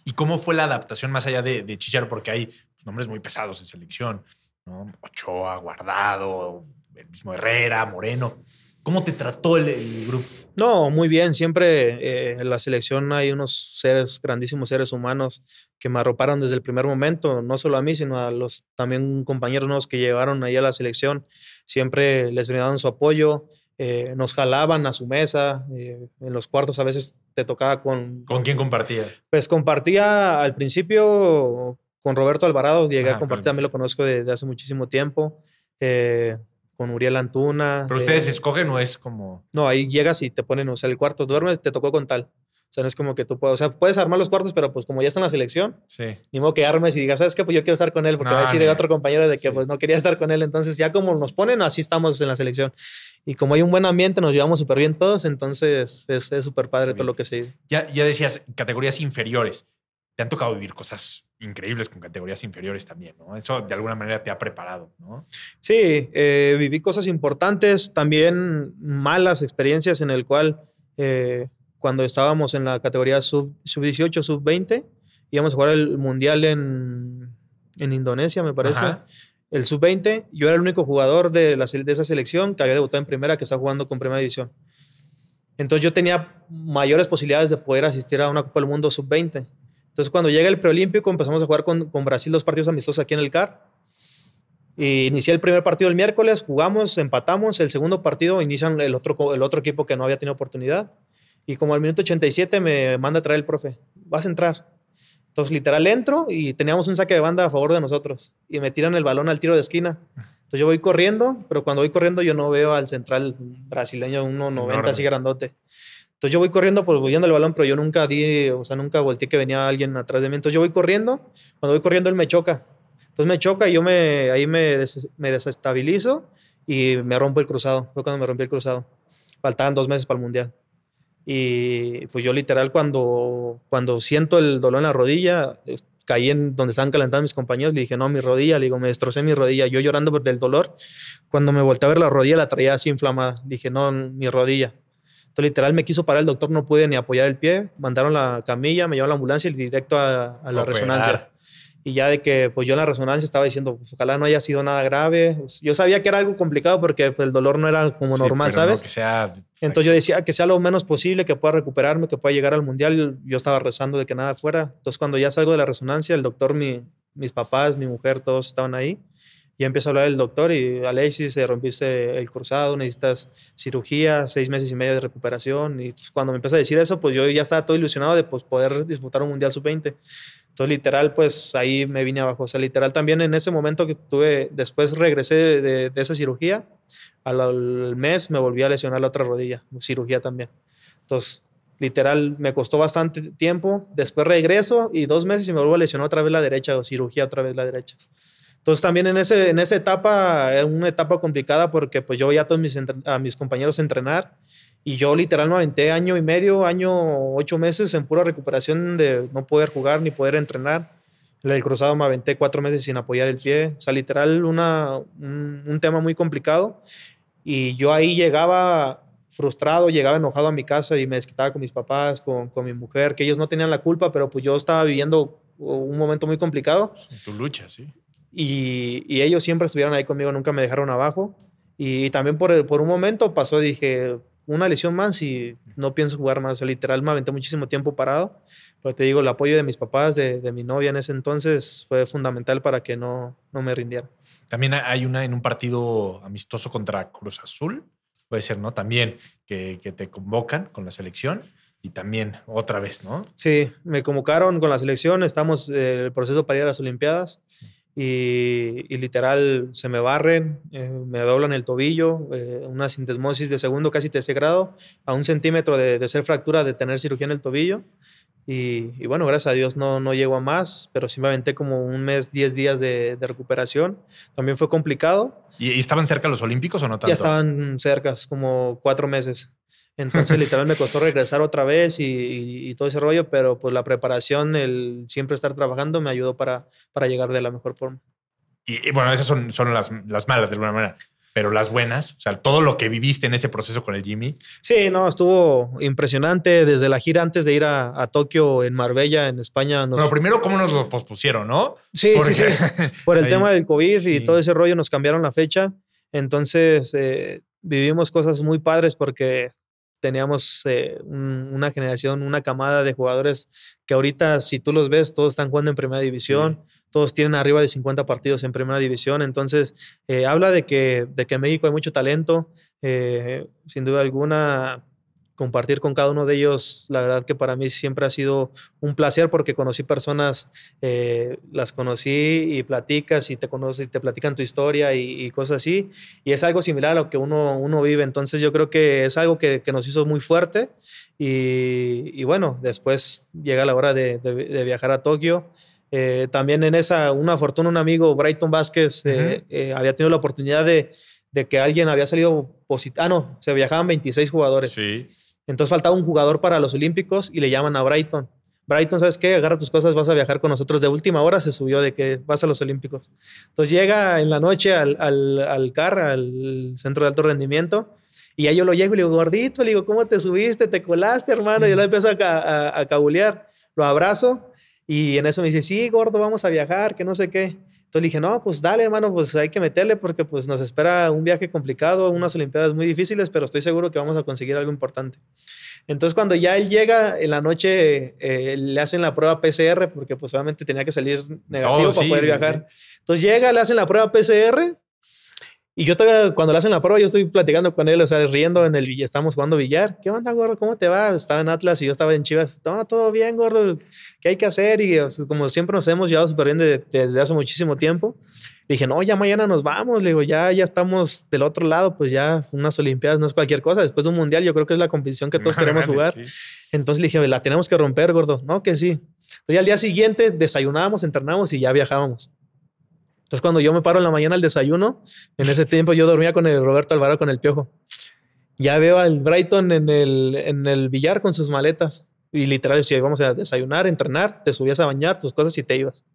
¿Y cómo fue la adaptación más allá de, de? Porque hay nombres muy pesados en selección, ¿no? Ochoa, Guardado, el mismo Herrera, Moreno. ¿Cómo te trató el, el grupo? No, muy bien. Siempre eh, en la selección hay unos seres, grandísimos seres humanos que me arroparon desde el primer momento, no solo a mí, sino a los también compañeros nuevos que llevaron ahí a la selección. Siempre les brindaban su apoyo, eh, nos jalaban a su mesa. Eh, en los cuartos a veces te tocaba con. ¿Con quién compartía? Pues compartía al principio con Roberto Alvarado, llegué ah, a compartir, también lo conozco desde de hace muchísimo tiempo. Eh, con Uriel Antuna. ¿Pero ustedes eh, escogen o es como.? No, ahí llegas y te ponen, o sea, el cuarto duermes, te tocó con tal. O sea, no es como que tú puedes, o sea, puedes armar los cuartos, pero pues como ya está en la selección, Sí. ni modo que armes y digas, ¿sabes qué? Pues yo quiero estar con él, porque No, va a decir el otro compañero de que sí. pues no quería estar con él. Entonces, ya como nos ponen, así estamos en la selección. Y como hay un buen ambiente, nos llevamos súper bien todos, entonces es súper padre todo lo que se vive. Ya, ya decías categorías inferiores. Te han tocado vivir cosas increíbles con categorías inferiores también, ¿no? Eso de alguna manera te ha preparado, ¿no? Sí, eh, viví cosas importantes, también malas experiencias en el cual eh, cuando estábamos en la categoría sub, sub-18, sub-20, íbamos a jugar el mundial en, en Indonesia, me parece. Ajá. El sub-20, yo era el único jugador de, la, de esa selección que había debutado en primera, que está jugando con primera división. Entonces yo tenía mayores posibilidades de poder asistir a una Copa del Mundo sub-20. Entonces cuando llega el preolímpico empezamos a jugar con, con Brasil dos partidos amistosos aquí en el CAR. Y inicié el primer partido el miércoles, jugamos, empatamos. El segundo partido inician el otro, el otro equipo que no había tenido oportunidad. Y como al minuto 87 me manda a traer el profe, vas a entrar. Entonces literal entro y teníamos un saque de banda a favor de nosotros. Y me tiran el balón al tiro de esquina. Entonces yo voy corriendo, pero cuando voy corriendo yo no veo al central brasileño 1.90 Enorme. así grandote. Entonces yo voy corriendo, pues voy el balón, pero yo nunca di, o sea, nunca volteé que venía alguien atrás de mí. Entonces yo voy corriendo, cuando voy corriendo él me choca. Entonces me choca y yo me, ahí me, me desestabilizo y me rompo el cruzado. Fue cuando me rompí el cruzado. Faltaban dos meses para el mundial. Y pues yo literal cuando, cuando siento el dolor en la rodilla, caí en donde estaban calentando mis compañeros, le dije, no, mi rodilla, le digo, me destrocé mi rodilla. Yo llorando por del dolor, cuando me volteé a ver la rodilla la traía así inflamada. Dije, no, mi rodilla. Entonces literal me quiso parar el doctor, no pude ni apoyar el pie, mandaron la camilla, me llevaron la ambulancia y directo a, a la Operar. resonancia. Y ya de que pues yo en la resonancia estaba diciendo, pues, ojalá no haya sido nada grave. Pues, Yo sabía que era algo complicado porque pues, el dolor no era como Sí, normal, pero no ¿sabes? que sea. Entonces yo decía que sea lo menos posible, que pueda recuperarme, que pueda llegar al mundial. Yo estaba rezando de que nada fuera. Entonces cuando ya salgo de la resonancia, el doctor, mi, mis papás, mi mujer, todos estaban ahí. Y empieza a hablar el doctor y Alexis, se rompiste el cruzado, necesitas cirugía, seis meses y medio de recuperación. Y pues, cuando me empieza a decir eso, pues yo ya estaba todo ilusionado de pues, poder disputar un mundial sub-20. Entonces, literal, pues ahí me vine abajo. O sea, literal, también en ese momento que tuve, después regresé de, esa cirugía, al, al mes me volví a lesionar la otra rodilla, cirugía también. Entonces, literal, me costó bastante tiempo. Después regreso y dos meses y me vuelvo a lesionar otra vez la derecha o cirugía otra vez la derecha. Entonces también en, ese, en esa etapa, era una etapa complicada porque pues yo veía a todos mis, a mis compañeros entrenar y yo literal me aventé año y medio, año, ocho meses en pura recuperación de no poder jugar ni poder entrenar. En el cruzado me aventé cuatro meses sin apoyar el pie. O sea, literal una, un, tema muy complicado. Y yo ahí llegaba frustrado, llegaba enojado a mi casa y me desquitaba con mis papás, con, con mi mujer, que ellos no tenían la culpa, pero pues yo estaba viviendo un momento muy complicado Tu lucha, sí. Y, y ellos siempre estuvieron ahí conmigo, nunca me dejaron abajo. Y, también por, el- por un momento pasó, dije, una lesión más y no pienso jugar más. O sea, literal, me aventé muchísimo tiempo parado. Pero te digo, el apoyo de mis papás, de, de mi novia en ese entonces, fue fundamental para que no, no me rindiera. También hay una en un partido amistoso contra Cruz Azul, puede ser, ¿no? También que, que te convocan con la selección y también otra vez, ¿no? Sí, me convocaron con la selección, estamos en el proceso para ir a las Olimpiadas y, y literal se me barren, eh, me doblan el tobillo, eh, una sintesmosis de segundo, casi tercer grado, a un centímetro de, de ser fractura, de tener cirugía en el tobillo. Y, y bueno, gracias a Dios no, no llego a más, pero sí me aventé como un mes, 10 días de, de recuperación. También fue complicado. ¿Y, y estaban cerca los Olímpicos o no tanto? Ya estaban cercas, como cuatro meses. Entonces, literal, me costó regresar otra vez y, y- y todo ese rollo, pero pues la preparación, el siempre estar trabajando, me ayudó para, para llegar de la mejor forma. Y, y bueno, esas son, son las, las malas de alguna manera, pero las buenas, o sea, todo lo que viviste en ese proceso con el Jimmy. Sí, no, estuvo impresionante. Desde la gira antes de ir a, a Tokio, en Marbella, en España. Nos... Bueno, primero, ¿cómo nos lo pospusieron, no? sí, sí, sí. Porque- Por el Ahí- tema del COVID sí. y todo ese rollo nos cambiaron la fecha. Entonces eh, vivimos cosas muy padres porque teníamos eh, un- una generación, una camada de jugadores que ahorita, si tú los ves, todos están jugando en primera división, todos tienen arriba de 50 partidos en primera división. Entonces, eh, habla de que, de que en México hay mucho talento. eh, sin duda alguna, compartir con cada uno de ellos, la verdad que para mí siempre ha sido un placer porque conocí personas, eh, las conocí y platicas y te conoces y te platican tu historia y, cosas así. Y es algo similar a lo que uno, uno vive. Entonces yo creo que es algo que, que nos hizo muy fuerte. Y, y, bueno, después llega la hora de, de, viajar a Tokio. Eh, también en esa, una fortuna, un amigo, Brighton Vázquez, eh, había tenido la oportunidad de, de que alguien había salido positivo. Ah, no, se viajaban 26 jugadores. Sí. Entonces faltaba un jugador para los Olímpicos y le llaman a Brighton. Brighton, ¿sabes qué? Agarra tus cosas, vas a viajar con nosotros. De última hora se subió de que vas a los Olímpicos. Entonces llega en la noche al, al, al CAR, al Centro de Alto Rendimiento, y ahí yo lo llego y le digo, gordito, le digo, ¿cómo te subiste? ¿Te colaste, hermano? Y él empieza a, a cabulear. Lo abrazo y en eso me dice, sí, gordo, vamos a viajar, que no sé qué. Entonces le dije, no, pues dale, hermano, pues hay que meterle porque pues nos espera un viaje complicado, unas Olimpiadas muy difíciles, pero estoy seguro que vamos a conseguir algo importante. Entonces cuando ya él llega en la noche, eh, le hacen la prueba PCR porque pues obviamente tenía que salir negativo para poder viajar. Entonces llega, le hacen la prueba PCR y yo todavía, cuando le hacen la prueba, yo estoy platicando con él, o sea, riendo en el billar, estamos jugando billar. ¿Qué onda, gordo? ¿Cómo te va? Estaba en Atlas y yo estaba en Chivas. No, todo bien, gordo. ¿Qué hay que hacer? Y como siempre nos hemos llevado súper bien desde hace muchísimo tiempo. Le dije, no, ya mañana nos vamos. Le digo, ya, ya estamos del otro lado, pues ya unas Olimpiadas no es cualquier cosa. Después de un mundial, yo creo que es la competición que todos queremos jugar. Entonces le dije, la tenemos que romper, gordo. No, que sí. Entonces al día siguiente desayunábamos, entrenábamos y ya viajábamos. Entonces, cuando yo me paro en la mañana al desayuno, en ese tiempo yo dormía con el Roberto Alvaro con el piojo. Ya veo al Brighton en el, en el billar con sus maletas. Y literal, si íbamos a desayunar, entrenar, te subías a bañar tus cosas y te ibas.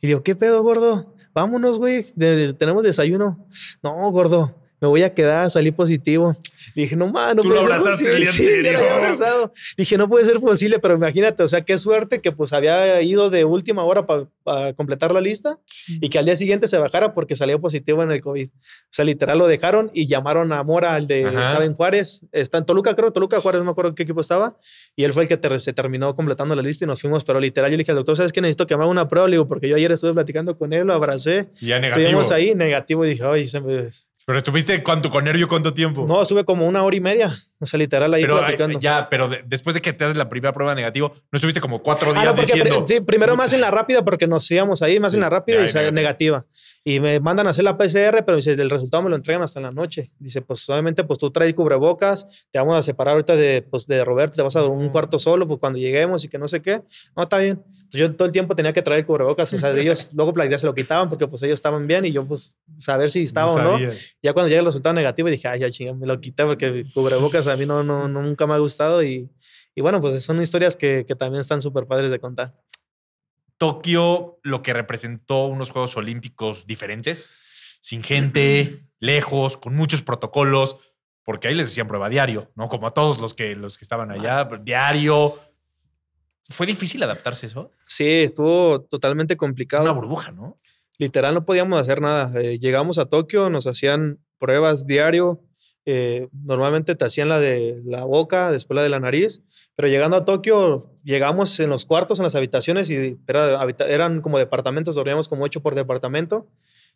Y digo, ¿qué pedo, gordo? Vámonos, güey. tenemos desayuno. No, gordo, me voy a quedar, salí positivo. Dije, no, mano, Tú lo abrazaste el día abrazado. Dije, no puede ser posible, pero imagínate, o sea, qué suerte que pues había ido de última hora para completar la lista y que al día siguiente se bajara porque salió positivo en el COVID. O sea, literal lo dejaron y llamaron a Mora, al de, ¿saben? Juárez. Está en Toluca, creo, Toluca, Juárez, no me acuerdo qué equipo estaba. Y él fue el que se terminó completando la lista y nos fuimos, pero literal yo le dije al doctor, ¿sabes qué? Necesito que me haga una prueba, le digo, porque yo ayer estuve platicando con él, lo abracé. Y ya negativo. Estuvimos ahí, negativo, y dije, ay, se me pero estuviste con nervio cuánto tiempo? No, estuve como una hora y media. O sea, literal ahí pero, platicando. Ya, pero después de que te haces la primera prueba negativo, no estuviste como cuatro ah, días diciendo. sí, primero más en la rápida porque nos íbamos ahí, más en la rápida y sale negativa. Y me mandan a hacer la PCR, pero dice, el resultado me lo entregan hasta la noche. Dice, pues obviamente, pues tú traes cubrebocas, te vamos a separar ahorita de, pues, de Roberto, te vas a un cuarto solo, pues cuando lleguemos y que no sé qué. No, está bien. Entonces yo todo el tiempo tenía que traer el cubrebocas, o sea, ellos luego ya se lo quitaban porque pues ellos estaban bien y yo pues saber si estaba o no. Ya cuando llega el resultado negativo dije, ay, ya chingada, me lo quité porque cubrebocas a mí no, no, nunca me ha gustado y, y bueno, pues son historias que, que también están súper padres de contar. Tokio, lo que representó unos Juegos Olímpicos diferentes, sin gente, lejos, con muchos protocolos, porque ahí les decían prueba diario, ¿no? Como a todos los que, los que estaban allá, diario. ¿Fue difícil adaptarse eso? Sí, estuvo totalmente complicado. Una burbuja, ¿no? Literal, no podíamos hacer nada. Eh, llegamos a Tokio, nos hacían pruebas diario. Eh, normalmente te hacían la de la boca, después la de la nariz, pero llegando a Tokio, llegamos en los cuartos, en las habitaciones, y eran como departamentos, dormíamos como ocho por departamento.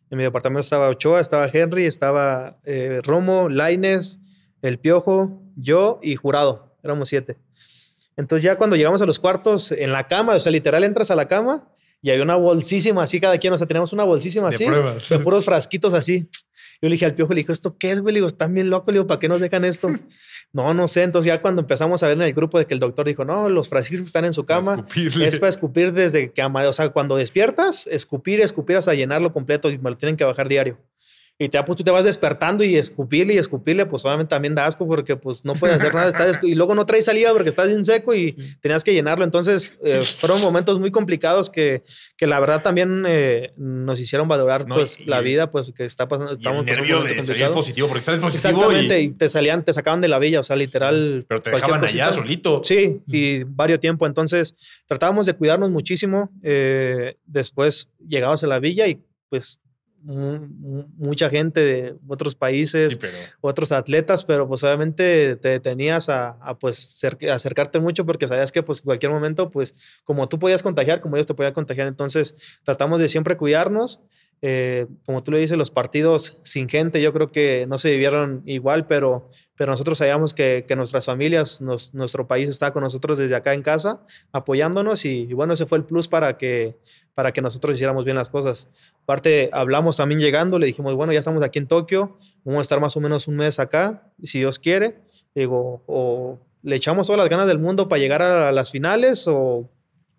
En mi departamento estaba Ochoa, estaba Henry, estaba eh, Romo, Laines, El Piojo, yo y Jurado. Éramos siete. Entonces ya cuando llegamos a los cuartos, en la cama, o sea, literal entras a la cama y hay una bolsísima así, cada quien, o sea, tenemos una bolsísima así, de puros frasquitos así. Yo le dije al piojo, le dije, ¿esto qué es, güey? Le digo, están bien locos, le digo, ¿para qué nos dejan esto? no, no sé. Entonces ya cuando empezamos a ver en el grupo de que el doctor dijo, no, los que están en su cama es para escupir desde que, o sea, cuando despiertas, escupir, escupir hasta llenarlo completo y me lo tienen que bajar diario y te, pues, tú te vas despertando y escupirle y escupirle, pues obviamente también da asco porque pues no puedes hacer nada. y luego no traes salida porque estás en seco y tenías que llenarlo. Entonces eh, fueron momentos muy complicados que, que la verdad también eh, nos hicieron valorar pues la vida pues que está pasando. Estamos el nervio de salir positivo porque estás positivo. Exactamente, y... te salían, te sacaban de la villa, o sea, literal. Pero te dejaban allá solito. Sí, y varios tiempo. Entonces tratábamos de cuidarnos muchísimo. Eh, después llegabas a la villa y pues mucha gente de otros países, otros atletas, pero pues obviamente te detenías a, pues acercarte mucho porque sabías que pues cualquier momento pues como tú podías contagiar, como ellos te podían contagiar, entonces tratamos de siempre cuidarnos Eh, como tú le dices, los partidos sin gente yo creo que no se vivieron igual, pero, pero nosotros sabíamos que, que nuestras familias, nuestro país está con nosotros desde acá en casa, apoyándonos y, bueno, ese fue el plus para que, para que nosotros hiciéramos bien las cosas. Aparte, hablamos también llegando, le dijimos, bueno, ya estamos aquí en Tokio, vamos a estar más o menos un mes acá, si Dios quiere, digo, o le echamos todas las ganas del mundo para llegar a las finales o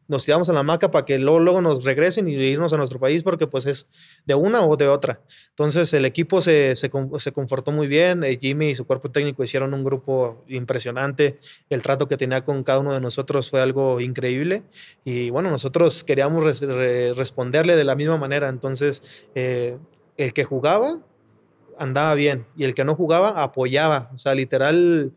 nos tiramos a la maca para que luego, nos regresen y irnos a nuestro país porque pues es de una o de otra. Entonces el equipo se, se, se, confortó muy bien, eh, Jimmy y su cuerpo técnico hicieron un grupo impresionante, el trato que tenía con cada uno de nosotros fue algo increíble y bueno, nosotros queríamos responderle de la misma manera, entonces eh, el que jugaba andaba bien y el que no jugaba apoyaba, o sea, literal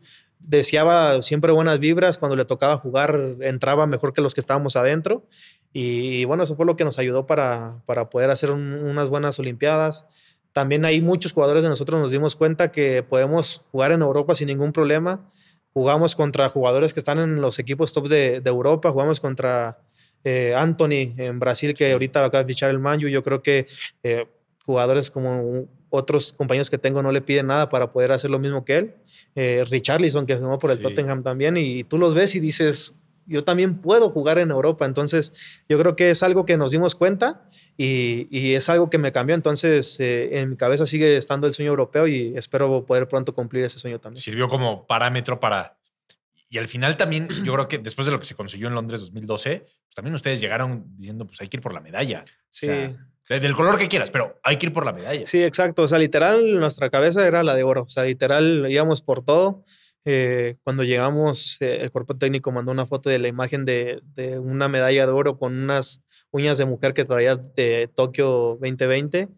deseaba siempre buenas vibras, cuando le tocaba jugar entraba mejor que los que estábamos adentro y, bueno, eso fue lo que nos ayudó para, para poder hacer unas buenas Olimpiadas. También hay muchos jugadores de nosotros nos dimos cuenta que podemos jugar en Europa sin ningún problema. Jugamos contra jugadores que están en los equipos top de, Europa, jugamos contra eh, Anthony en Brasil, que ahorita acaba de fichar el Manju. Yo creo que eh, jugadores como otros compañeros que tengo no le piden nada para poder hacer lo mismo que él. Eh, Richarlison, que firmó por el Tottenham también, y tú los ves y dices, yo también puedo jugar en Europa. Entonces, yo creo que es algo que nos dimos cuenta y, y es algo que me cambió. Entonces, eh, en mi cabeza sigue estando el sueño europeo y espero poder pronto cumplir ese sueño también. Sirvió como parámetro para... Y al final también, yo creo que después de lo que se consiguió en Londres 2012, pues también ustedes llegaron diciendo, pues hay que ir por la medalla. Sí. Del color que quieras, pero hay que ir por la medalla. Sí, exacto. O sea, literal, nuestra cabeza era la de oro. O sea, literal, íbamos por todo. Eh, cuando llegamos, eh, el cuerpo técnico mandó una foto de la imagen de, de, una medalla de oro con unas uñas de mujer que traía de Tokio 2020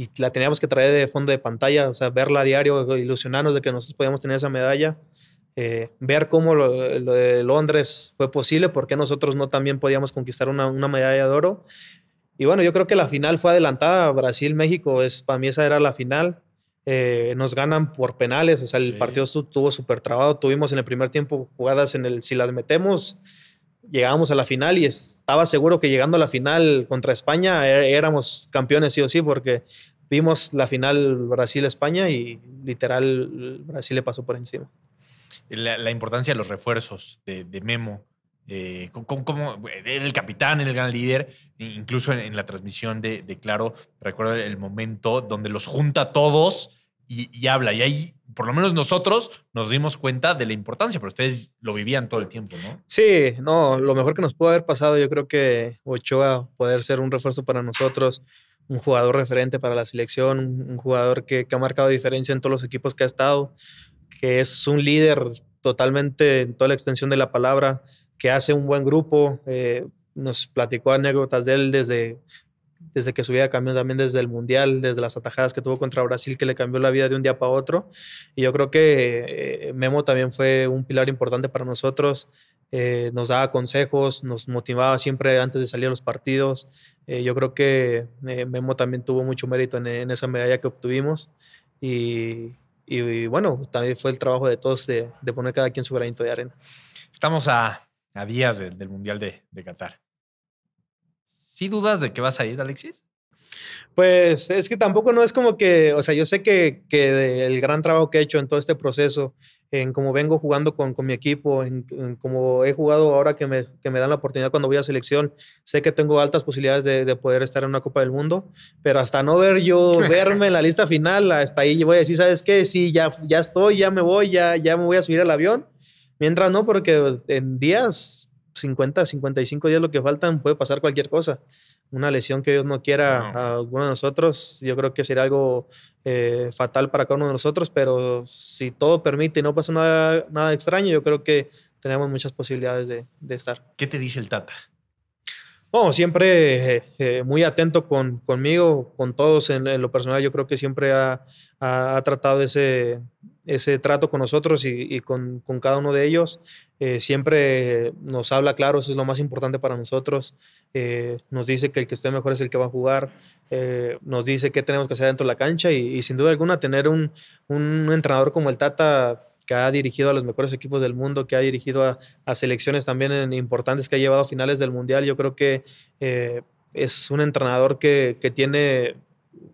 y la teníamos que traer de fondo de pantalla, o sea, verla a diario, ilusionarnos de que nosotros podíamos tener esa medalla. Eh, ver cómo lo, de Londres fue posible, porque nosotros no también podíamos conquistar una, una medalla de oro. Y bueno, yo creo que la final fue adelantada. Brasil-México, es, para mí esa era la final. Eh, nos ganan por penales, o sea, el partido estuvo súper trabado. Tuvimos en el primer tiempo jugadas en el, si las metemos, llegábamos a la final y estaba seguro que llegando a la final contra España er, éramos campeones sí o sí, porque vimos la final Brasil-España y literal Brasil le pasó por encima. La, importancia de los refuerzos de, de Memo eh, como, el capitán, el gran líder, incluso en, la transmisión de, Claro, recuerdo el momento donde los junta a todos y, habla. Y ahí, por lo menos nosotros, nos dimos cuenta de la importancia, pero ustedes lo vivían todo el tiempo, ¿no? Sí, no, lo mejor que nos pudo haber pasado, yo creo que Ochoa poder ser un refuerzo para nosotros, un jugador referente para la selección, un, jugador que, que ha marcado diferencia en todos los equipos que ha estado, que es un líder totalmente en toda la extensión de la palabra que hace un buen grupo. Eh, nos platicó anécdotas de él desde, desde que subía camión, también desde el Mundial, desde las atajadas que tuvo contra Brasil, que le cambió la vida de un día para otro. Y yo creo que eh, Memo también fue un pilar importante para nosotros. Eh, nos daba consejos, nos motivaba siempre antes de salir a los partidos. yo creo que Memo también tuvo mucho mérito en, esa medalla que obtuvimos. Y, y, bueno, también fue el trabajo de todos de, de poner cada quien su granito de arena. Estamos a a días del Mundial de, de Qatar. ¿Sí dudas de que vas a ir, Alexis? Pues es que tampoco no es como que, o sea, yo sé que, el gran trabajo que he hecho en todo este proceso, en cómo vengo jugando con, mi equipo, en, cómo he jugado ahora que me, dan la oportunidad cuando voy a selección, sé que tengo altas posibilidades de, de, poder estar en una Copa del Mundo, pero hasta no ver yo, verme en la lista final, hasta ahí voy a decir, ¿sabes qué? Sí, ya, ya estoy, ya me voy, ya, ya me voy a subir al avión Mientras no, porque en días, 50, 55 días lo que faltan, puede pasar cualquier cosa. Una lesión que Dios no quiera a alguno de nosotros, yo creo que sería algo eh, fatal para cada uno de nosotros, pero si todo permite y no pasa nada, nada extraño, yo creo que tenemos muchas posibilidades de, de estar. ¿Qué te dice el Tata? Bueno, siempre eh, eh, muy atento con, conmigo, con todos en, lo personal. Yo creo que siempre ha, ha tratado ese, ese trato con nosotros y, con, cada uno de ellos. Eh, siempre nos habla claro, eso es lo más importante para nosotros. Eh, nos dice que el que esté mejor es el que va a jugar. Eh, nos dice qué tenemos que hacer dentro de la cancha y, sin duda alguna tener un, entrenador como el Tata que ha dirigido a los mejores equipos del mundo, que ha dirigido a, selecciones también importantes, que ha llevado a finales del Mundial. Yo creo que es un entrenador que, que tiene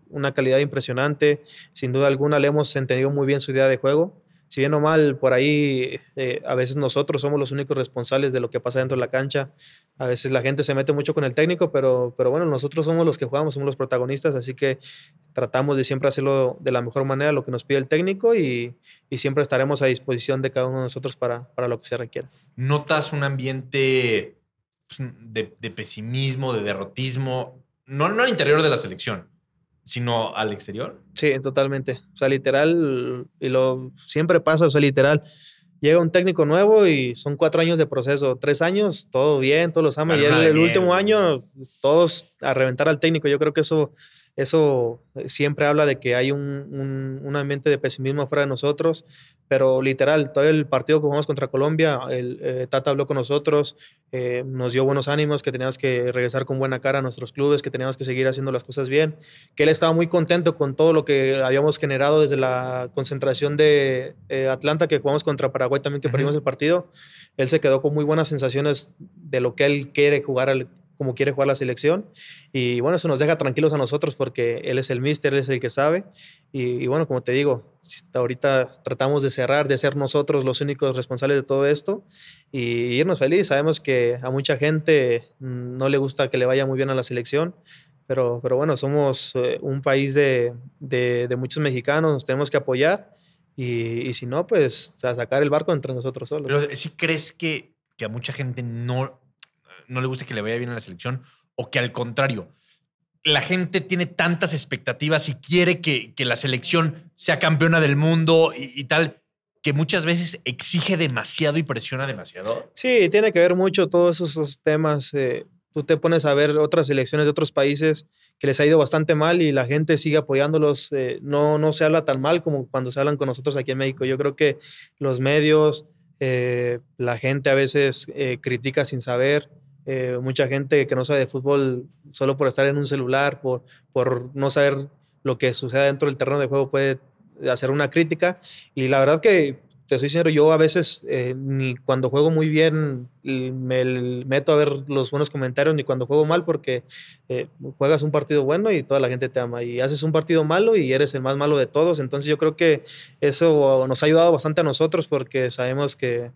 una calidad impresionante. Sin duda alguna le hemos entendido muy bien su idea de juego si bien o mal, por ahí eh, a veces nosotros somos los únicos responsables de lo que pasa dentro de la cancha. A veces la gente se mete mucho con el técnico, pero, pero bueno, nosotros somos los que jugamos, somos los protagonistas, así que tratamos de siempre hacerlo de la mejor manera, lo que nos pide el técnico y, y siempre estaremos a disposición de cada uno de nosotros para, para lo que se requiera. ¿Notas un ambiente pues, de, pesimismo, de derrotismo, no, no al interior de la selección? Sino al exterior. Sí, totalmente. O sea, literal, y lo siempre pasa, o sea, literal, llega un técnico nuevo y son cuatro años de proceso, tres años, todo bien, todos los ama, y el, último año, todos a reventar al técnico. Yo creo que eso eso eh, siempre habla de que hay un, un, ambiente de pesimismo fuera de nosotros, pero literal, todo el partido que jugamos contra Colombia, el eh, Tata habló con nosotros, eh, nos dio buenos ánimos, que teníamos que regresar con buena cara a nuestros clubes, que teníamos que seguir haciendo las cosas bien, que él estaba muy contento con todo lo que habíamos generado desde la concentración de Atlanta, que jugamos contra Paraguay también, que perdimos el partido. Él se quedó con muy buenas sensaciones de lo que él quiere jugar al como quiere jugar la selección. Y bueno, eso nos deja tranquilos a nosotros porque él es el mister, él es el que sabe. Y, bueno, como te digo, ahorita tratamos de cerrar, de ser nosotros los únicos responsables de todo esto y irnos felices. Sabemos que a mucha gente no le gusta que le vaya muy bien a la selección. Pero, pero bueno, somos eh, un país de, de, muchos mexicanos, nos tenemos que apoyar y, y si no, pues a sacar el barco entre nosotros solos. Pero si crees que, que a mucha gente no, no le guste que le vaya bien a la selección o que al contrario, la gente tiene tantas expectativas y quiere que, la selección sea campeona del mundo y, tal, que muchas veces exige demasiado y presiona demasiado. Sí, tiene que ver mucho todos esos temas. Eh, tú te pones a ver otras selecciones de otros países que les ha ido bastante mal y la gente sigue apoyándolos. Eh, no, no se habla tan mal como cuando se hablan con nosotros aquí en México. Yo creo que los medios, eh, la gente a veces critica sin saber. Eh, mucha gente que no sabe de fútbol solo por estar en un celular, por, por no saber lo que sucede dentro del terreno de juego puede hacer una crítica. Y la verdad que, te soy sincero, yo a veces eh, ni cuando juego muy bien me meto a ver los buenos comentarios, ni cuando juego mal, porque eh, juegas un partido bueno y toda la gente te ama. Y haces un partido malo y eres el más malo de todos. Entonces yo creo que eso nos ha ayudado bastante a nosotros porque sabemos que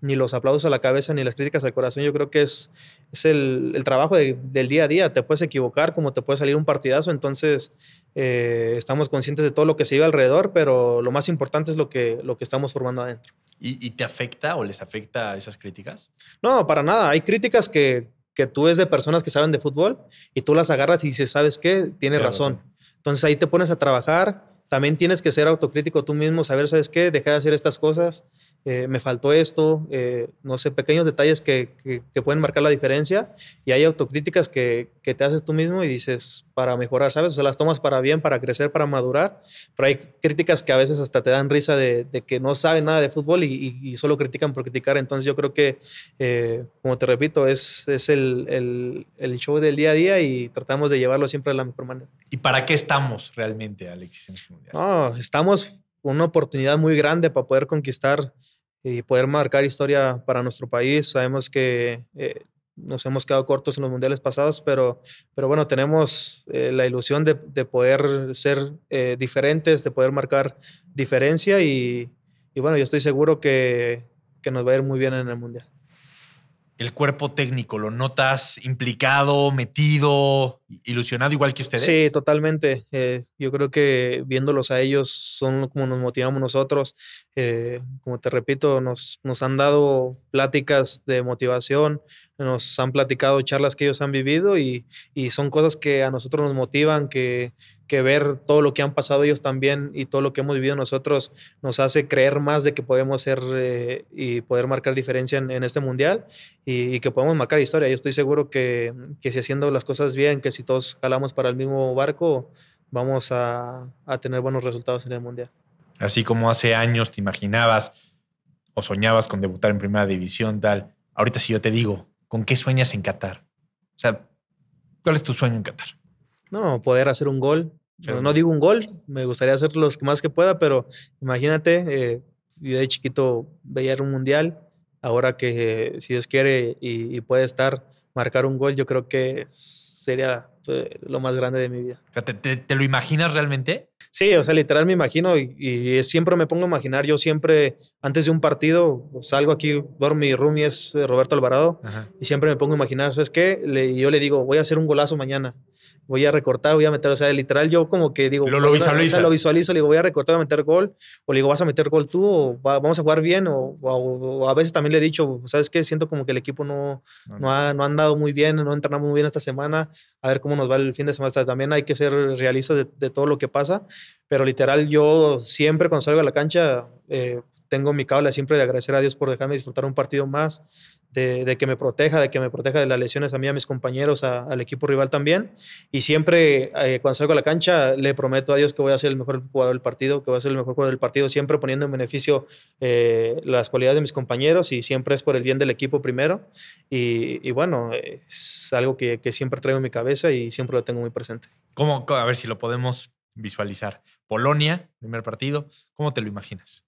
ni los aplausos a la cabeza ni las críticas al corazón. Yo creo que es, es el, el trabajo del día a día. Te puedes equivocar, como te puede salir un partidazo. Entonces, eh, estamos conscientes de todo lo que se vive alrededor, pero lo más importante es lo que, lo que estamos formando adentro. ¿Y, te afecta o les afecta esas críticas? No, para nada. Hay críticas que, que tú ves de personas que saben de fútbol y tú las agarras y dices, ¿sabes qué? Tienes razón. Entonces ahí te pones a trabajar. También tienes que ser autocrítico tú mismo, saber, ¿sabes qué? Dejar de hacer estas cosas eh, me faltó esto, eh, no sé, pequeños detalles que, que, pueden marcar la diferencia y hay autocríticas que, que, te haces tú mismo y dices para mejorar, ¿sabes? O sea, las tomas para bien, para crecer, para madurar, pero hay críticas que a veces hasta te dan risa de, de que no saben nada de fútbol y, y, solo critican por criticar, entonces yo creo que, eh, como te repito, es, es el, el, el, show del día a día y tratamos de llevarlo siempre de la mejor manera. ¿Y para qué estamos realmente, Alexis, este mundial? No, estamos una oportunidad muy grande para poder conquistar y poder marcar historia para nuestro país. Sabemos que eh, nos hemos quedado cortos en los mundiales pasados, pero, pero bueno, tenemos eh, la ilusión de, de poder ser eh, diferentes, de poder marcar diferencia y, y, bueno, yo estoy seguro que, que nos va a ir muy bien en el mundial el cuerpo técnico? ¿Lo notas implicado, metido, ilusionado igual que ustedes? Sí, totalmente. Eh, yo creo que viéndolos a ellos son como nos motivamos nosotros. Eh, como te repito, nos, nos han dado pláticas de motivación, nos han platicado charlas que ellos han vivido y, y son cosas que a nosotros nos motivan, que, que ver todo lo que han pasado ellos también y todo lo que hemos vivido nosotros nos hace creer más de que podemos ser eh, y poder marcar diferencia en, este mundial y, que podemos marcar historia. Yo estoy seguro que, que, si haciendo las cosas bien, que si todos jalamos para el mismo barco, vamos a, a tener buenos resultados en el mundial. Así como hace años te imaginabas o soñabas con debutar en primera división, tal. Ahorita si yo te digo, ¿con qué sueñas en Qatar? O sea, ¿cuál es tu sueño en Qatar? No, poder hacer un gol. No, digo un gol, me gustaría hacer los más que pueda, pero imagínate, eh, yo de chiquito veía un mundial, ahora que si Dios quiere y, puede estar, marcar un gol, yo creo que sería fue lo más grande de mi vida. ¿te, te, te lo imaginas realmente? Sí, o sea, literal me imagino y, y siempre me pongo a imaginar. Yo siempre, antes de un partido, salgo aquí, duermo, mi roomie es eh, Roberto Alvarado, Ajá. y siempre me pongo a imaginar, ¿sabes qué? Le, yo le digo, voy a hacer un golazo mañana. Voy a recortar, voy a meter, o sea, literal yo como que digo, Lo- lo o sea, visualizas. lo visualizo, le digo, voy a recortar, voy a meter gol, o le digo, vas a meter gol tú, o va- vamos a jugar bien, o, o- o a veces también le he dicho, ¿sabes qué? Siento como que el equipo no, no, ha, no ha andado muy bien, no entrenamos muy bien esta semana, a ver cómo nos va el fin de semana. O sea, también hay que ser realistas de, de todo lo que pasa, pero literal yo siempre cuando salgo a la cancha eh, tengo mi cábala siempre de agradecer a Dios por dejarme disfrutar un partido más, de, de que me proteja, de que me proteja de las lesiones a mí, a mis compañeros, a- al equipo rival también. Y siempre eh, cuando salgo a la cancha le prometo a Dios que voy a ser el mejor jugador del partido, que voy a ser el mejor jugador del partido, siempre poniendo en beneficio eh, las cualidades de mis compañeros y siempre es por el bien del equipo primero. Y, y bueno, es algo que, que siempre traigo en mi cabeza y siempre lo tengo muy presente. ¿Cómo, a ver si lo podemos visualizar. Polonia, primer partido. ¿Cómo te lo imaginas?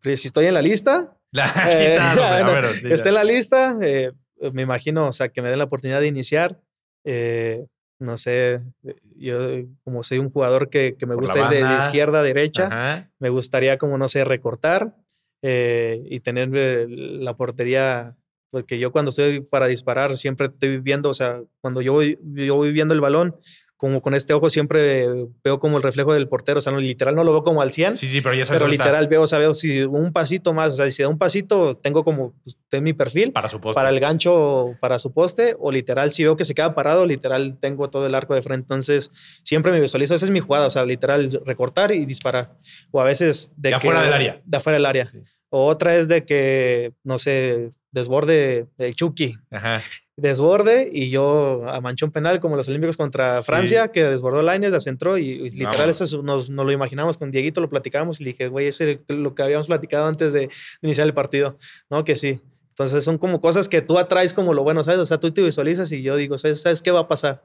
Pero si estoy en la lista, sí, Eh, hombre, ver, sí, está en la lista, eh, me imagino, o sea, que me den la oportunidad de iniciar. eh, no sé, eh, yo como soy un jugador que, que me Por la gusta ir de, izquierda a derecha, Ajá. me gustaría como, no sé, recortar y tener la portería, porque yo cuando estoy para disparar siempre estoy viendo, o sea, cuando yo voy, yo voy viendo el balón, como con este ojo siempre veo como el reflejo del portero, o sea, no, literal no lo veo como al 100, Sí, sí, pero ya sabes pero dónde está. literal veo, o sea, veo si un pasito más, o sea, si da un pasito, tengo como, pues, tengo mi perfil Para su poste. para el gancho, para su poste, o literal, si veo que se queda parado, literal, tengo todo el arco de frente. Entonces, siempre me visualizo, esa es mi jugada, o sea, literal, recortar y disparar. O a veces de, De que- afuera del área. De afuera del área. Sí. O otra es de que, no sé, desborde el Chucky, Ajá. Desborde y yo a manchón penal como los Olímpicos contra Sí. Francia, que desbordó Lainez, la centró y, y literal Vamos. eso es- nos, nos lo imaginamos con Dieguito, lo platicamos y le dije, güey, eso es lo que habíamos platicado antes de iniciar el partido, ¿no? Que sí. Entonces son como cosas que tú atraes como lo bueno, ¿sabes? O sea, tú te visualizas y yo digo, ¿sabes, ¿sabes qué va a pasar?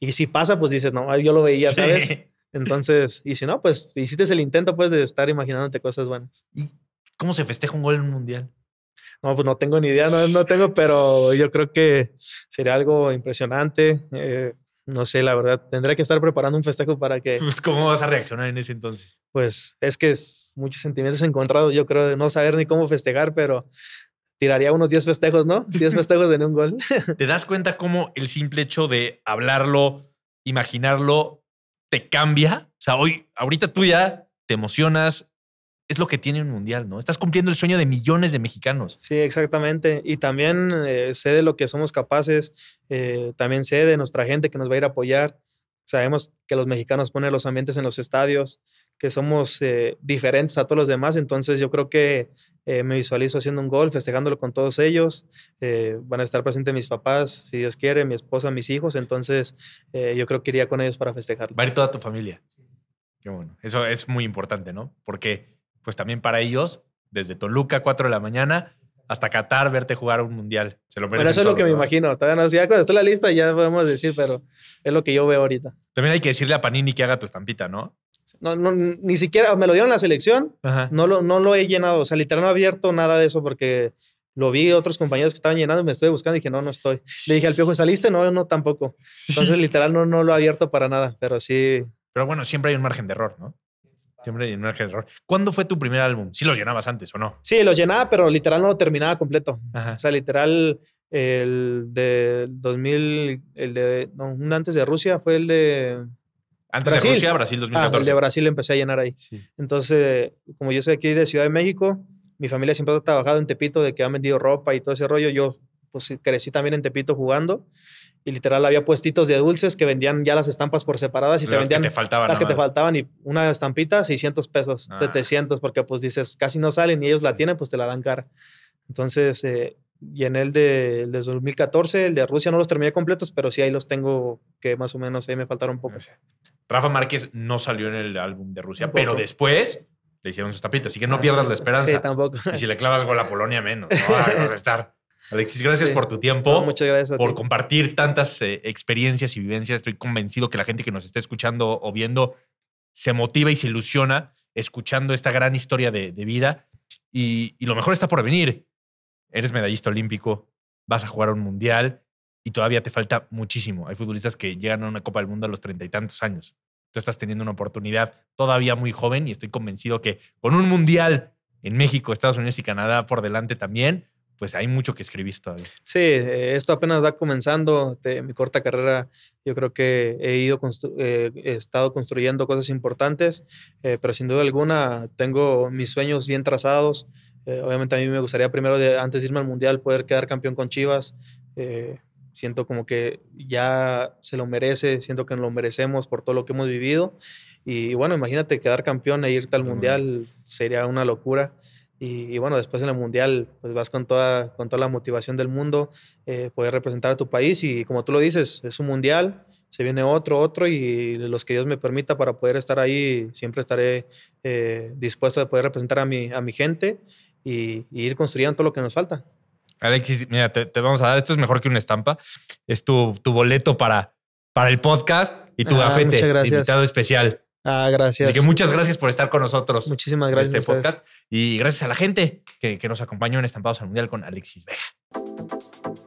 Y si pasa, pues dices, no, yo lo veía, Sí. ¿sabes? Entonces, y si no, pues hiciste el intento, pues, de estar imaginándote cosas buenas. ¿Y cómo se festeja un gol en un mundial? No, pues no tengo ni idea, no, no tengo, pero yo creo que sería algo impresionante. eh, no sé, la verdad, tendré que estar preparando un festejo para que, ¿Cómo vas a reaccionar en ese entonces? pues, es que es muchos sentimientos encontrados, yo creo, de no saber ni cómo festejar, pero tiraría unos 10 festejos, ¿no? 10 festejos de un gol. ¿Te das cuenta cómo el simple hecho de hablarlo, imaginarlo, te cambia? O sea, hoy, ahorita tú ya te emocionas. Es lo que tiene un mundial, ¿no? Estás cumpliendo el sueño de millones de mexicanos. Sí, exactamente. Y también eh, sé de lo que somos capaces, eh, también sé de nuestra gente que nos va a ir a apoyar. Sabemos que los mexicanos ponen los ambientes en los estadios, que somos eh, diferentes a todos los demás, entonces yo creo que eh, me visualizo haciendo un gol, festejándolo con todos ellos. Van a estar presentes mis papás, si Dios quiere, mi esposa, mis hijos, entonces yo creo que iría con ellos para festejarlo. Va a ir toda tu familia. Qué bueno. Eso es muy importante, ¿no? Porque, pues también para ellos, desde Toluca, 4 de la mañana, hasta Qatar, verte jugar un mundial. Se lo Bueno, merecen eso es lo que me ¿no? imagino. Todavía no, ya cuando esté la lista ya podemos decir, pero es lo que yo veo ahorita. También hay que decirle a Panini que haga tu estampita, ¿no? No, no, ni siquiera me lo dieron en la selección, Ajá. no lo, no lo he llenado, o sea, literal no he abierto nada de eso porque lo vi otros compañeros que estaban llenando y me estoy buscando y dije, no, no estoy. Le dije al piojo, ¿saliste? No, no, tampoco. Entonces, literal, no, no lo he abierto para nada, pero sí. Pero bueno, siempre hay un margen de error, ¿no? Siempre margen de error. ¿Cuándo fue tu primer álbum? ¿Sí los llenabas antes o no? Sí, lo llenaba, pero literal no lo terminaba completo. Ajá. O sea, literal, el de 2000, el de, no, un antes de Rusia fue el de... Antes Brasil. de Rusia, Brasil Ah, 2014. el de Brasil empecé a llenar ahí. Sí. Entonces, como yo soy aquí de Ciudad de México, mi familia siempre ha trabajado en Tepito, de que han vendido ropa y todo ese rollo. Yo, pues, crecí también en Tepito jugando. Y literal, había puestitos de dulces que vendían ya las estampas por separadas y te Las vendían que te faltaban. las que te faltaban y una estampita, 600 pesos, Ah. 700, porque pues dices, casi no salen y ellos la tienen, pues te la dan cara. Entonces, eh, llené el de, el de 2014, el de Rusia no los terminé completos, pero sí ahí los tengo que más o menos ahí me faltaron un poco. Rafa Márquez no salió en el álbum de Rusia, Tampoco. pero después le hicieron sus tapitas. Así que no pierdas la esperanza. Sí, tampoco. y si le clavas gol a Polonia, menos. ¿no? Vas a estar. Alexis, gracias Sí. por tu tiempo. No, muchas gracias a por ti. compartir tantas eh, experiencias y vivencias. Estoy convencido que la gente que nos está escuchando o viendo se motiva y se ilusiona escuchando esta gran historia de, de vida. Y, y lo mejor está por venir. Eres medallista olímpico, vas a jugar a un mundial y todavía te falta muchísimo. Hay futbolistas que llegan a una Copa del Mundo a los treinta y tantos años. Tú estás teniendo una oportunidad todavía muy joven y estoy convencido que con un mundial en México, Estados Unidos y Canadá por delante también, pues hay mucho que escribir todavía. Sí, eh, esto apenas va comenzando. mi corta carrera, yo creo que he ido, eh, he estado construyendo cosas importantes, eh, pero sin duda alguna tengo mis sueños bien trazados. obviamente a mí me gustaría primero, de, antes de irme al Mundial, poder quedar campeón con Chivas. siento como que ya se lo merece, siento que nos lo merecemos por todo lo que hemos vivido. Y, bueno, imagínate quedar campeón e irte al Mundial sería una locura. Y, bueno, después en el Mundial, pues vas con toda, con toda la motivación del mundo, eh, poder representar a tu país. Y como tú lo dices, es un Mundial, se viene otro, otro, y los que Dios me permita para poder estar ahí, siempre estaré eh, dispuesto a poder representar a mi, a mi gente y, ir construyendo todo lo que nos falta. Alexis, mira, te, vamos a dar, esto es mejor que una estampa, es tu, tu boleto para, para el podcast y tu ah, gafete, invitado especial. Ah, gracias. Así que muchas gracias por estar con nosotros. Muchísimas gracias. este podcast. Y gracias a la gente que, que nos acompañó en Estampados al Mundial con Alexis Vega.